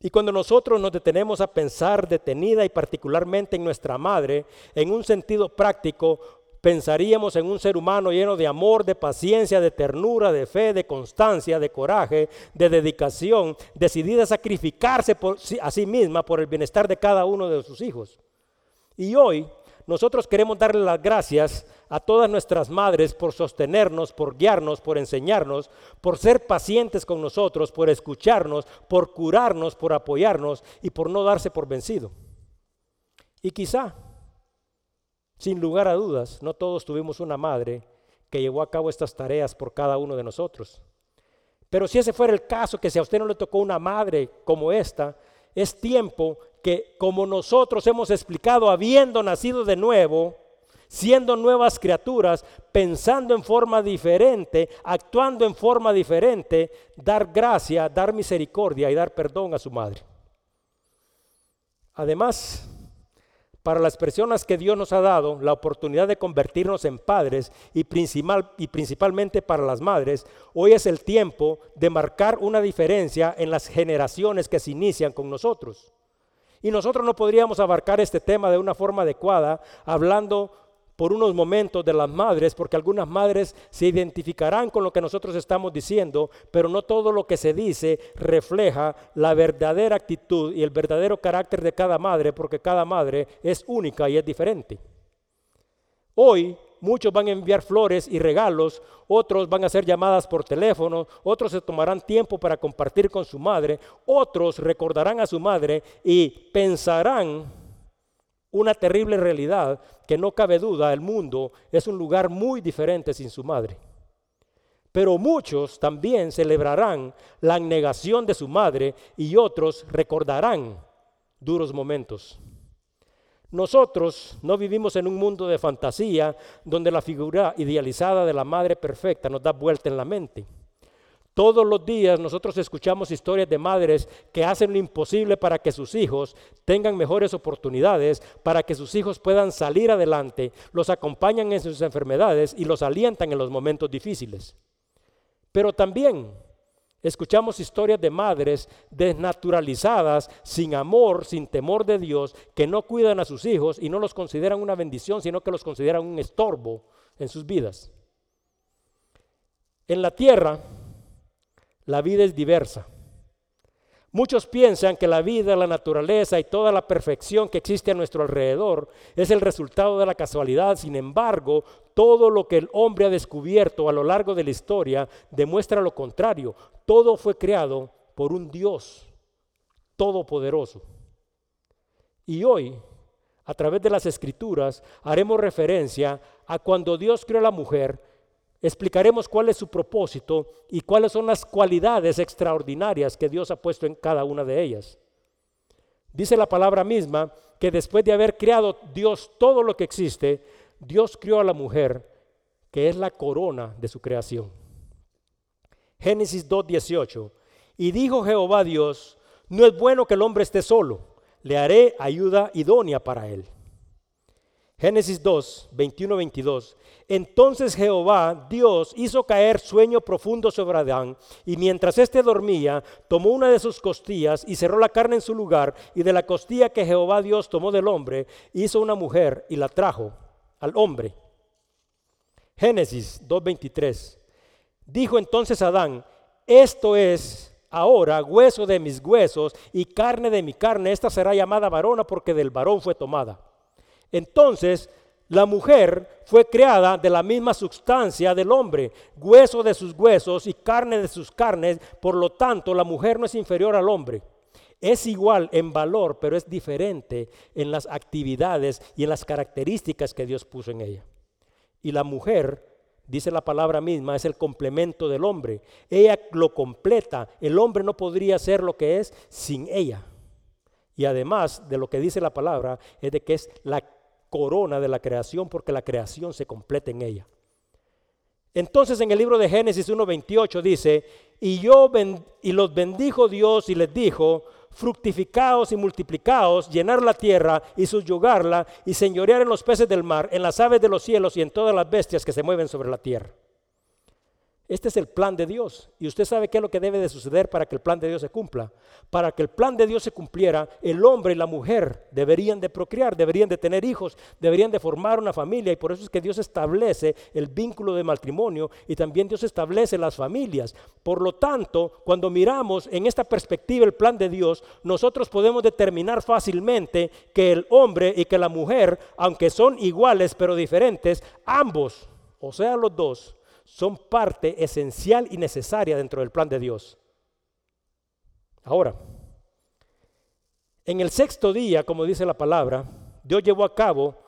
Y cuando nosotros nos detenemos a pensar detenida y particularmente en nuestra madre, en un sentido práctico, pensaríamos en un ser humano lleno de amor, de paciencia, de ternura, de fe, de constancia, de coraje, de dedicación, decidida a sacrificarse por, a sí misma por el bienestar de cada uno de sus hijos. Y hoy nosotros queremos darle las gracias a todas nuestras madres por sostenernos, por guiarnos, por enseñarnos, por ser pacientes con nosotros, por escucharnos, por curarnos, por apoyarnos y por no darse por vencido. Y quizá sin lugar a dudas, no todos tuvimos una madre que llevó a cabo estas tareas por cada uno de nosotros. Pero si ese fuera el caso, que si a usted no le tocó una madre como esta, es tiempo que como nosotros hemos explicado, habiendo nacido de nuevo, siendo nuevas criaturas, pensando en forma diferente, actuando en forma diferente, dar gracia, dar misericordia y dar perdón a su madre. Además, para las personas que Dios nos ha dado la oportunidad de convertirnos en padres y, principal, y principalmente para las madres, hoy es el tiempo de marcar una diferencia en las generaciones que se inician con nosotros. Y nosotros no podríamos abarcar este tema de una forma adecuada hablando por unos momentos de las madres, porque algunas madres se identificarán con lo que nosotros estamos diciendo, pero no todo lo que se dice refleja la verdadera actitud y el verdadero carácter de cada madre, porque cada madre es única y es diferente. Hoy muchos van a enviar flores y regalos, otros van a hacer llamadas por teléfono, otros se tomarán tiempo para compartir con su madre, otros recordarán a su madre y pensarán una terrible realidad que no cabe duda, el mundo es un lugar muy diferente sin su madre. Pero muchos también celebrarán la negación de su madre y otros recordarán duros momentos. Nosotros no vivimos en un mundo de fantasía donde la figura idealizada de la madre perfecta nos da vuelta en la mente. Todos los días nosotros escuchamos historias de madres que hacen lo imposible para que sus hijos tengan mejores oportunidades, para que sus hijos puedan salir adelante, los acompañan en sus enfermedades y los alientan en los momentos difíciles. Pero también escuchamos historias de madres desnaturalizadas, sin amor, sin temor de Dios, que no cuidan a sus hijos y no los consideran una bendición, sino que los consideran un estorbo en sus vidas. En la tierra, la vida es diversa. Muchos piensan que la vida, la naturaleza y toda la perfección que existe a nuestro alrededor es el resultado de la casualidad. Sin embargo, todo lo que el hombre ha descubierto a lo largo de la historia demuestra lo contrario. Todo fue creado por un Dios todopoderoso. Y hoy, a través de las escrituras, haremos referencia a cuando Dios creó a la mujer Explicaremos cuál es su propósito y cuáles son las cualidades extraordinarias que Dios ha puesto en cada una de ellas. Dice la palabra misma que después de haber creado Dios todo lo que existe, Dios creó a la mujer, que es la corona de su creación. Génesis 2.18. Y dijo Jehová Dios, no es bueno que el hombre esté solo, le haré ayuda idónea para él. Génesis 2, 21, 22. Entonces Jehová, Dios, hizo caer sueño profundo sobre Adán, y mientras éste dormía, tomó una de sus costillas y cerró la carne en su lugar, y de la costilla que Jehová Dios tomó del hombre, hizo una mujer y la trajo al hombre. Génesis 2.23. Dijo entonces Adán, esto es ahora hueso de mis huesos y carne de mi carne, esta será llamada varona porque del varón fue tomada. Entonces, la mujer fue creada de la misma sustancia del hombre, hueso de sus huesos y carne de sus carnes, por lo tanto la mujer no es inferior al hombre. Es igual en valor, pero es diferente en las actividades y en las características que Dios puso en ella. Y la mujer, dice la palabra misma, es el complemento del hombre. Ella lo completa. El hombre no podría ser lo que es sin ella. Y además de lo que dice la palabra, es de que es la corona de la creación porque la creación se completa en ella. Entonces en el libro de Génesis 1.28 dice, y yo y los bendijo Dios y les dijo, fructificaos y multiplicaos, llenar la tierra y subyugarla y señorear en los peces del mar, en las aves de los cielos y en todas las bestias que se mueven sobre la tierra. Este es el plan de Dios. Y usted sabe qué es lo que debe de suceder para que el plan de Dios se cumpla. Para que el plan de Dios se cumpliera, el hombre y la mujer deberían de procrear, deberían de tener hijos, deberían de formar una familia. Y por eso es que Dios establece el vínculo de matrimonio y también Dios establece las familias. Por lo tanto, cuando miramos en esta perspectiva el plan de Dios, nosotros podemos determinar fácilmente que el hombre y que la mujer, aunque son iguales pero diferentes, ambos, o sea los dos, son parte esencial y necesaria dentro del plan de Dios. Ahora, en el sexto día, como dice la palabra, Dios llevó a cabo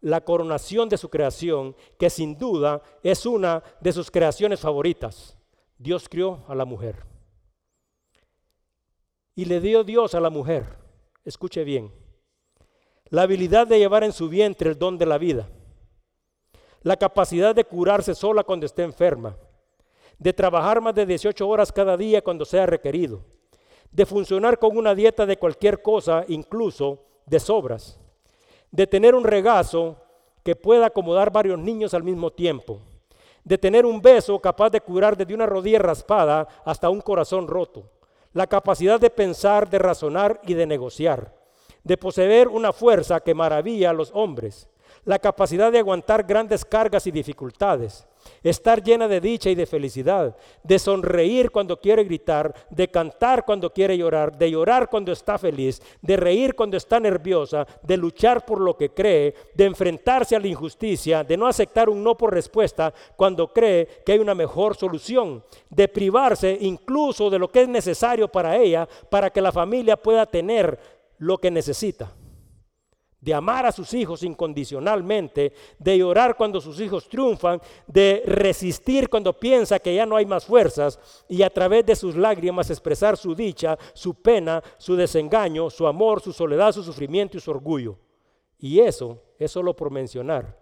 la coronación de su creación, que sin duda es una de sus creaciones favoritas. Dios crió a la mujer. Y le dio Dios a la mujer, escuche bien, la habilidad de llevar en su vientre el don de la vida la capacidad de curarse sola cuando esté enferma, de trabajar más de 18 horas cada día cuando sea requerido, de funcionar con una dieta de cualquier cosa, incluso de sobras, de tener un regazo que pueda acomodar varios niños al mismo tiempo, de tener un beso capaz de curar desde una rodilla raspada hasta un corazón roto, la capacidad de pensar, de razonar y de negociar, de poseer una fuerza que maravilla a los hombres, la capacidad de aguantar grandes cargas y dificultades, estar llena de dicha y de felicidad, de sonreír cuando quiere gritar, de cantar cuando quiere llorar, de llorar cuando está feliz, de reír cuando está nerviosa, de luchar por lo que cree, de enfrentarse a la injusticia, de no aceptar un no por respuesta cuando cree que hay una mejor solución, de privarse incluso de lo que es necesario para ella para que la familia pueda tener lo que necesita de amar a sus hijos incondicionalmente, de llorar cuando sus hijos triunfan, de resistir cuando piensa que ya no hay más fuerzas y a través de sus lágrimas expresar su dicha, su pena, su desengaño, su amor, su soledad, su sufrimiento y su orgullo. Y eso es solo por mencionar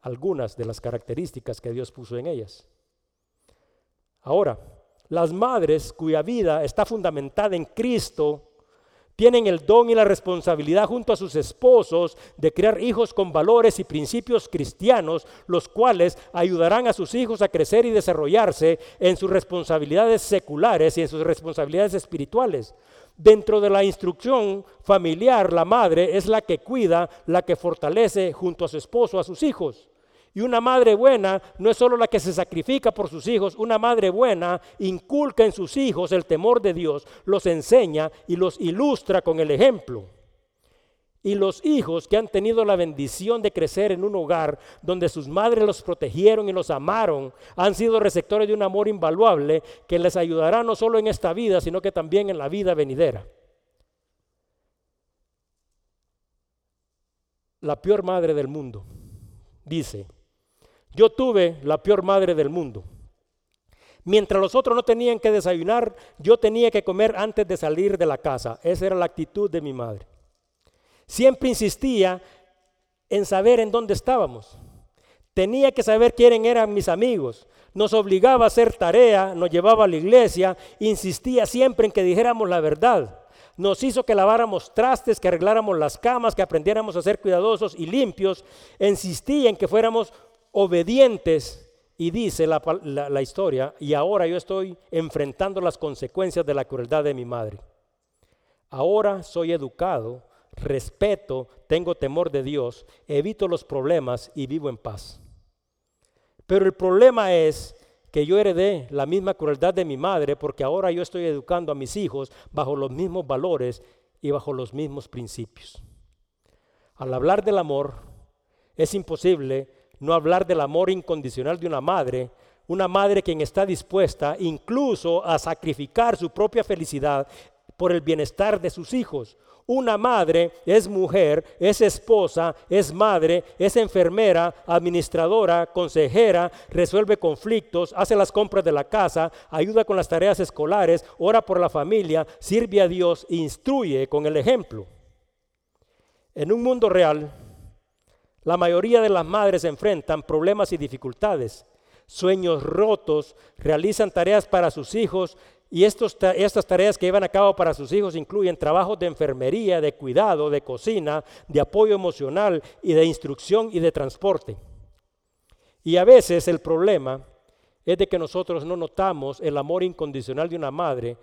algunas de las características que Dios puso en ellas. Ahora, las madres cuya vida está fundamentada en Cristo, tienen el don y la responsabilidad junto a sus esposos de crear hijos con valores y principios cristianos, los cuales ayudarán a sus hijos a crecer y desarrollarse en sus responsabilidades seculares y en sus responsabilidades espirituales. Dentro de la instrucción familiar, la madre es la que cuida, la que fortalece junto a su esposo a sus hijos. Y una madre buena no es solo la que se sacrifica por sus hijos, una madre buena inculca en sus hijos el temor de Dios, los enseña y los ilustra con el ejemplo. Y los hijos que han tenido la bendición de crecer en un hogar donde sus madres los protegieron y los amaron, han sido receptores de un amor invaluable que les ayudará no solo en esta vida, sino que también en la vida venidera. La peor madre del mundo dice, yo tuve la peor madre del mundo. Mientras los otros no tenían que desayunar, yo tenía que comer antes de salir de la casa. Esa era la actitud de mi madre. Siempre insistía en saber en dónde estábamos. Tenía que saber quién eran mis amigos. Nos obligaba a hacer tarea, nos llevaba a la iglesia, insistía siempre en que dijéramos la verdad. Nos hizo que laváramos trastes, que arregláramos las camas, que aprendiéramos a ser cuidadosos y limpios. Insistía en que fuéramos obedientes y dice la, historia, y ahora yo estoy enfrentando las consecuencias de la crueldad de mi madre. Ahora soy educado, respeto, tengo temor de Dios, evito los problemas y vivo en paz. Pero el problema es que yo heredé la misma crueldad de mi madre porque ahora yo estoy educando a mis hijos bajo los mismos valores y bajo los mismos principios. Al hablar del amor, es imposible no hablar del amor incondicional de una madre, una madre quien está dispuesta incluso a sacrificar su propia felicidad por el bienestar de sus hijos. Una madre es mujer, es esposa, es madre, es enfermera, administradora, consejera, resuelve conflictos, hace las compras de la casa, ayuda con las tareas escolares, ora por la familia, sirve a Dios, instruye con el ejemplo. En un mundo real, la mayoría de las madres enfrentan problemas y dificultades, sueños rotos, realizan tareas para sus hijos y estas tareas que llevan a cabo para sus hijos incluyen trabajos de enfermería, de cuidado, de cocina, de apoyo emocional y de instrucción y de transporte. Y a veces el problema es de que nosotros no notamos el amor incondicional de una madre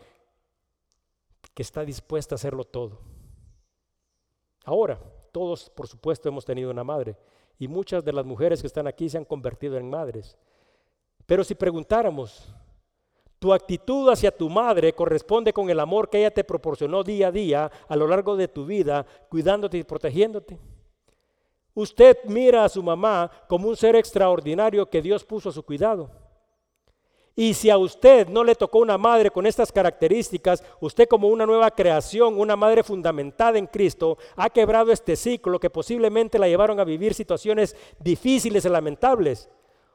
que está dispuesta a hacerlo todo. Ahora, todos, por supuesto, hemos tenido una madre. Y muchas de las mujeres que están aquí se han convertido en madres. Pero si preguntáramos, ¿tu actitud hacia tu madre corresponde con el amor que ella te proporcionó día a día a lo largo de tu vida, cuidándote y protegiéndote? Usted mira a su mamá como un ser extraordinario que Dios puso a su cuidado. Y si a usted no le tocó una madre con estas características, usted como una nueva creación, una madre fundamentada en Cristo, ha quebrado este ciclo que posiblemente la llevaron a vivir situaciones difíciles y lamentables.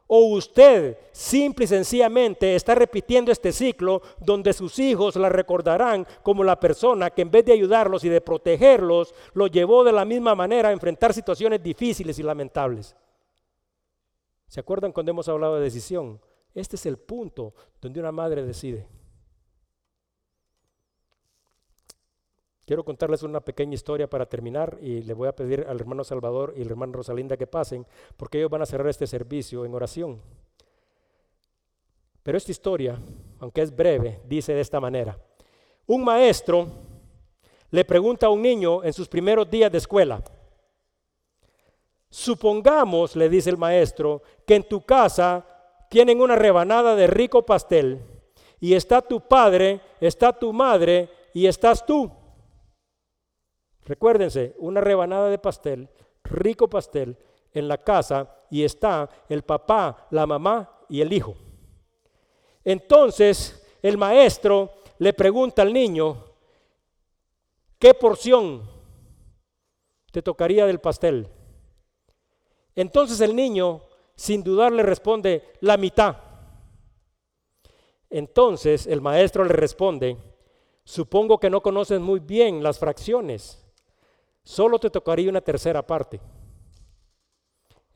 O usted simple y sencillamente está repitiendo este ciclo donde sus hijos la recordarán como la persona que en vez de ayudarlos y de protegerlos, los llevó de la misma manera a enfrentar situaciones difíciles y lamentables. ¿Se acuerdan cuando hemos hablado de decisión? Este es el punto donde una madre decide. Quiero contarles una pequeña historia para terminar y le voy a pedir al hermano Salvador y al hermano Rosalinda que pasen porque ellos van a cerrar este servicio en oración. Pero esta historia, aunque es breve, dice de esta manera. Un maestro le pregunta a un niño en sus primeros días de escuela, supongamos, le dice el maestro, que en tu casa tienen una rebanada de rico pastel y está tu padre, está tu madre y estás tú. Recuérdense, una rebanada de pastel, rico pastel, en la casa y está el papá, la mamá y el hijo. Entonces el maestro le pregunta al niño, ¿qué porción te tocaría del pastel? Entonces el niño sin dudar le responde, la mitad. Entonces el maestro le responde, supongo que no conoces muy bien las fracciones, solo te tocaría una tercera parte.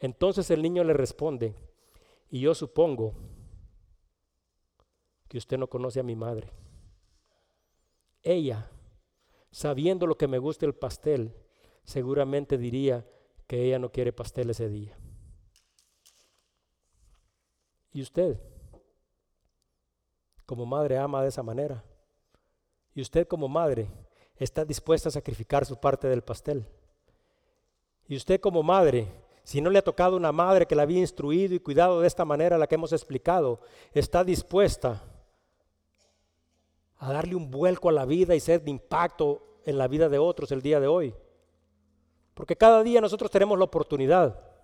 Entonces el niño le responde, y yo supongo que usted no conoce a mi madre. Ella, sabiendo lo que me gusta el pastel, seguramente diría que ella no quiere pastel ese día. ¿Y usted? Como madre ama de esa manera. ¿Y usted como madre está dispuesta a sacrificar su parte del pastel? ¿Y usted como madre si no le ha tocado una madre que la había instruido y cuidado de esta manera, la que hemos explicado, está dispuesta a darle un vuelco a la vida y ser de impacto en la vida de otros el día de hoy. Porque cada día nosotros tenemos la oportunidad.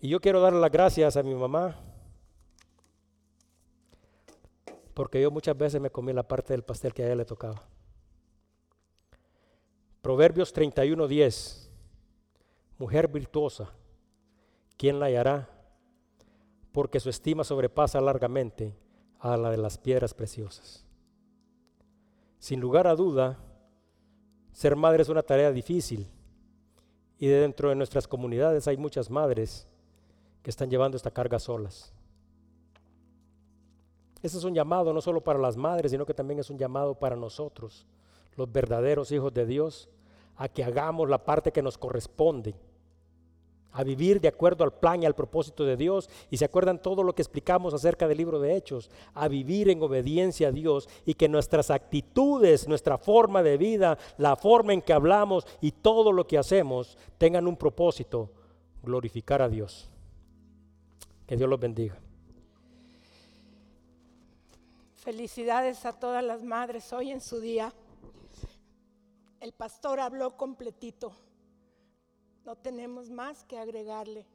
Y yo quiero darle las gracias a mi mamá, porque yo muchas veces me comí la parte del pastel que a ella le tocaba. Proverbios 31:10. Mujer virtuosa, ¿quién la hallará? Porque su estima sobrepasa largamente a la de las piedras preciosas. Sin lugar a duda, ser madre es una tarea difícil y dentro de nuestras comunidades hay muchas madres que están llevando esta carga solas. Ese es un llamado no solo para las madres, sino que también es un llamado para nosotros, los verdaderos hijos de Dios, a que hagamos la parte que nos corresponde, a vivir de acuerdo al plan y al propósito de Dios. Y se acuerdan todo lo que explicamos acerca del libro de Hechos, a vivir en obediencia a Dios y que nuestras actitudes, nuestra forma de vida, la forma en que hablamos y todo lo que hacemos tengan un propósito, glorificar a Dios. Que Dios los bendiga. Felicidades a todas las madres hoy en su día el pastor habló completito. No tenemos más que agregarle.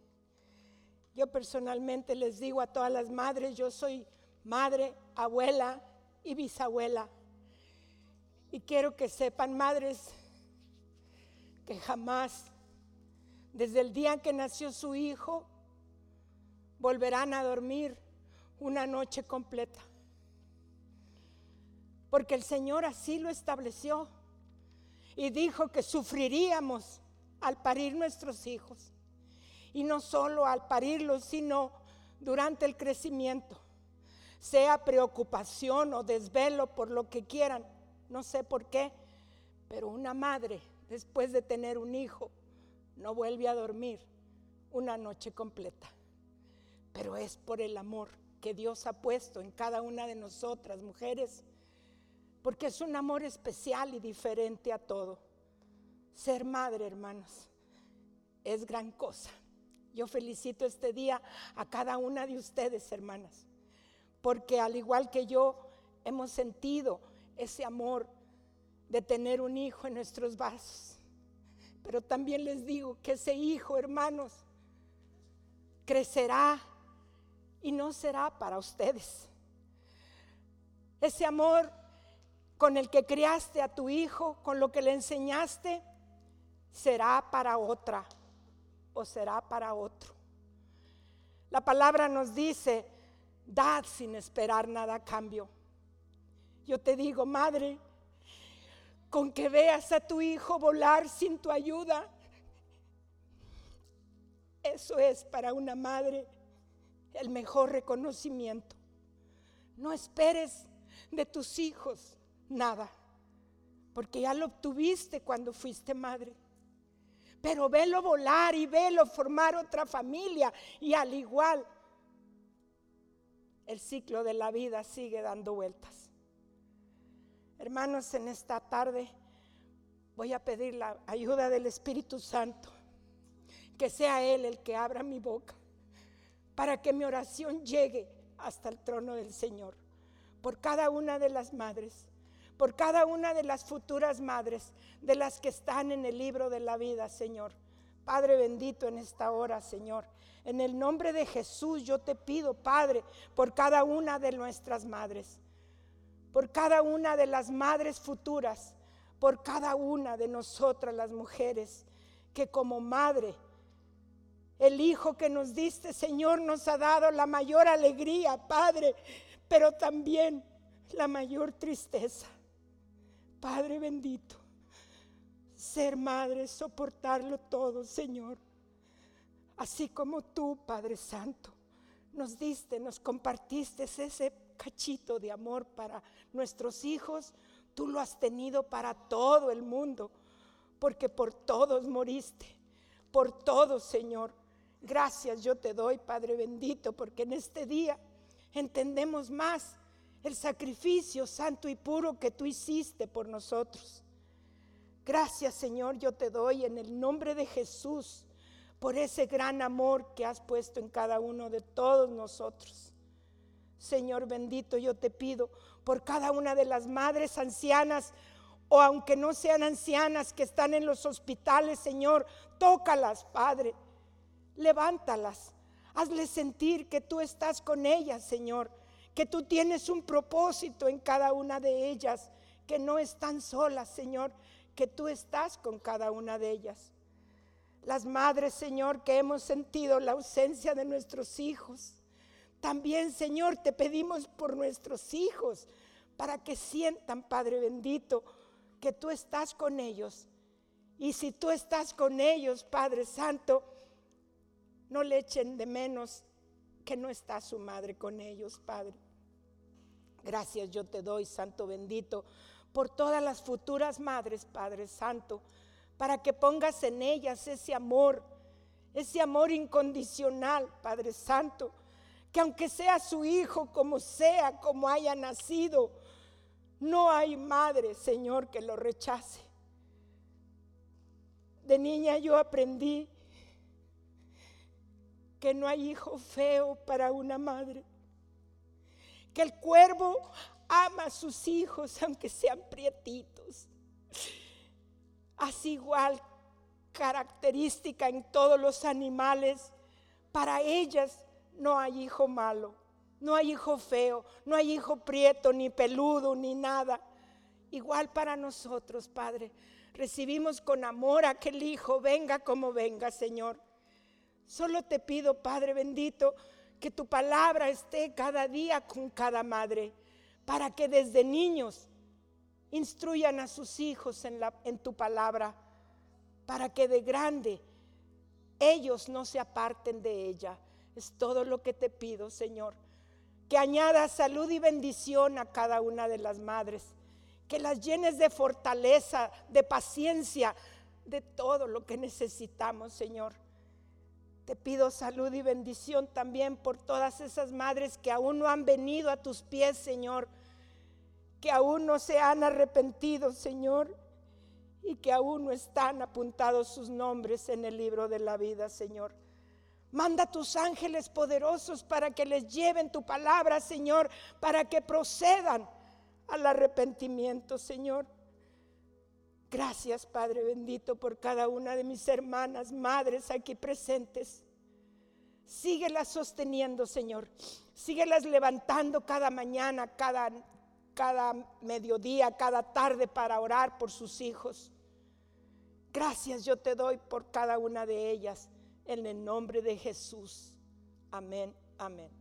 Yo personalmente les digo a todas las madres, yo soy madre, abuela y bisabuela. Y quiero que sepan, madres, que jamás, desde el día que nació su hijo, volverán a dormir una noche completa. Porque el Señor así lo estableció y dijo que sufriríamos al parir nuestros hijos. Y no solo al parirlos, sino durante el crecimiento. Sea preocupación o desvelo por lo que quieran, no sé por qué, pero una madre después de tener un hijo no vuelve a dormir una noche completa. Pero es por el amor que Dios ha puesto en cada una de nosotras, mujeres, porque es un amor especial y diferente a todo. Ser madre, hermanos, es gran cosa. Yo felicito este día a cada una de ustedes, hermanas, porque al igual que yo, hemos sentido ese amor de tener un hijo en nuestros vasos. Pero también les digo que ese hijo, hermanos, crecerá y no será para ustedes. Ese amor con el que criaste a tu hijo, con lo que le enseñaste, será para otra o será para otro. La palabra nos dice, dad sin esperar nada a cambio. Yo te digo, madre, con que veas a tu hijo volar sin tu ayuda, eso es para una madre el mejor reconocimiento. No esperes de tus hijos nada, porque ya lo obtuviste cuando fuiste madre. Pero velo volar y velo formar otra familia y al igual el ciclo de la vida sigue dando vueltas. Hermanos, en esta tarde voy a pedir la ayuda del Espíritu Santo, que sea Él el que abra mi boca, para que mi oración llegue hasta el trono del Señor, por cada una de las madres por cada una de las futuras madres, de las que están en el libro de la vida, Señor. Padre bendito en esta hora, Señor. En el nombre de Jesús yo te pido, Padre, por cada una de nuestras madres, por cada una de las madres futuras, por cada una de nosotras las mujeres, que como madre, el Hijo que nos diste, Señor, nos ha dado la mayor alegría, Padre, pero también la mayor tristeza. Padre bendito, ser madre, soportarlo todo, Señor. Así como tú, Padre Santo, nos diste, nos compartiste ese cachito de amor para nuestros hijos, tú lo has tenido para todo el mundo, porque por todos moriste, por todos, Señor. Gracias yo te doy, Padre bendito, porque en este día entendemos más el sacrificio santo y puro que tú hiciste por nosotros. Gracias, Señor, yo te doy en el nombre de Jesús por ese gran amor que has puesto en cada uno de todos nosotros. Señor bendito, yo te pido por cada una de las madres ancianas o aunque no sean ancianas que están en los hospitales, Señor, tócalas, Padre. Levántalas. Hazles sentir que tú estás con ellas, Señor. Que tú tienes un propósito en cada una de ellas. Que no están solas, Señor. Que tú estás con cada una de ellas. Las madres, Señor, que hemos sentido la ausencia de nuestros hijos también, Señor, te pedimos por nuestros hijos, para que sientan, Padre bendito, que tú estás con ellos. Y si tú estás con ellos, Padre Santo, no le echen de menos que no está su madre con ellos, Padre. Gracias yo te doy, Santo bendito, por todas las futuras madres, Padre Santo, para que pongas en ellas ese amor, ese amor incondicional, Padre Santo, que aunque sea su hijo, como sea, como haya nacido, no hay madre, Señor, que lo rechace. De niña yo aprendí que no hay hijo feo para una madre, que el cuervo ama a sus hijos aunque sean prietitos. Así igual característica en todos los animales, para ellas no hay hijo malo, no hay hijo feo, no hay hijo prieto, ni peludo, ni nada. Igual para nosotros, Padre. Recibimos con amor a aquel hijo, venga como venga, Señor. Solo te pido, Padre bendito, que tu palabra esté cada día con cada madre, para que desde niños instruyan a sus hijos en, la, en tu palabra, para que de grande ellos no se aparten de ella es todo lo que te pido, Señor. Que añadas salud y bendición a cada una de las madres. Que las llenes de fortaleza, de paciencia, de todo lo que necesitamos, Señor. Te pido salud y bendición también por todas esas madres que aún no han venido a tus pies, Señor. Que aún no se han arrepentido, Señor. Y que aún no están apuntados sus nombres en el libro de la vida, Señor. Manda tus ángeles poderosos para que les lleven tu palabra, Señor, para que procedan al arrepentimiento, Señor. Gracias, Padre bendito, por cada una de mis hermanas, madres aquí presentes. Síguelas sosteniendo, Señor. Síguelas levantando cada mañana, cada, cada mediodía, cada tarde para orar por sus hijos. Gracias yo te doy por cada una de ellas en el nombre de Jesús. Amén, amén.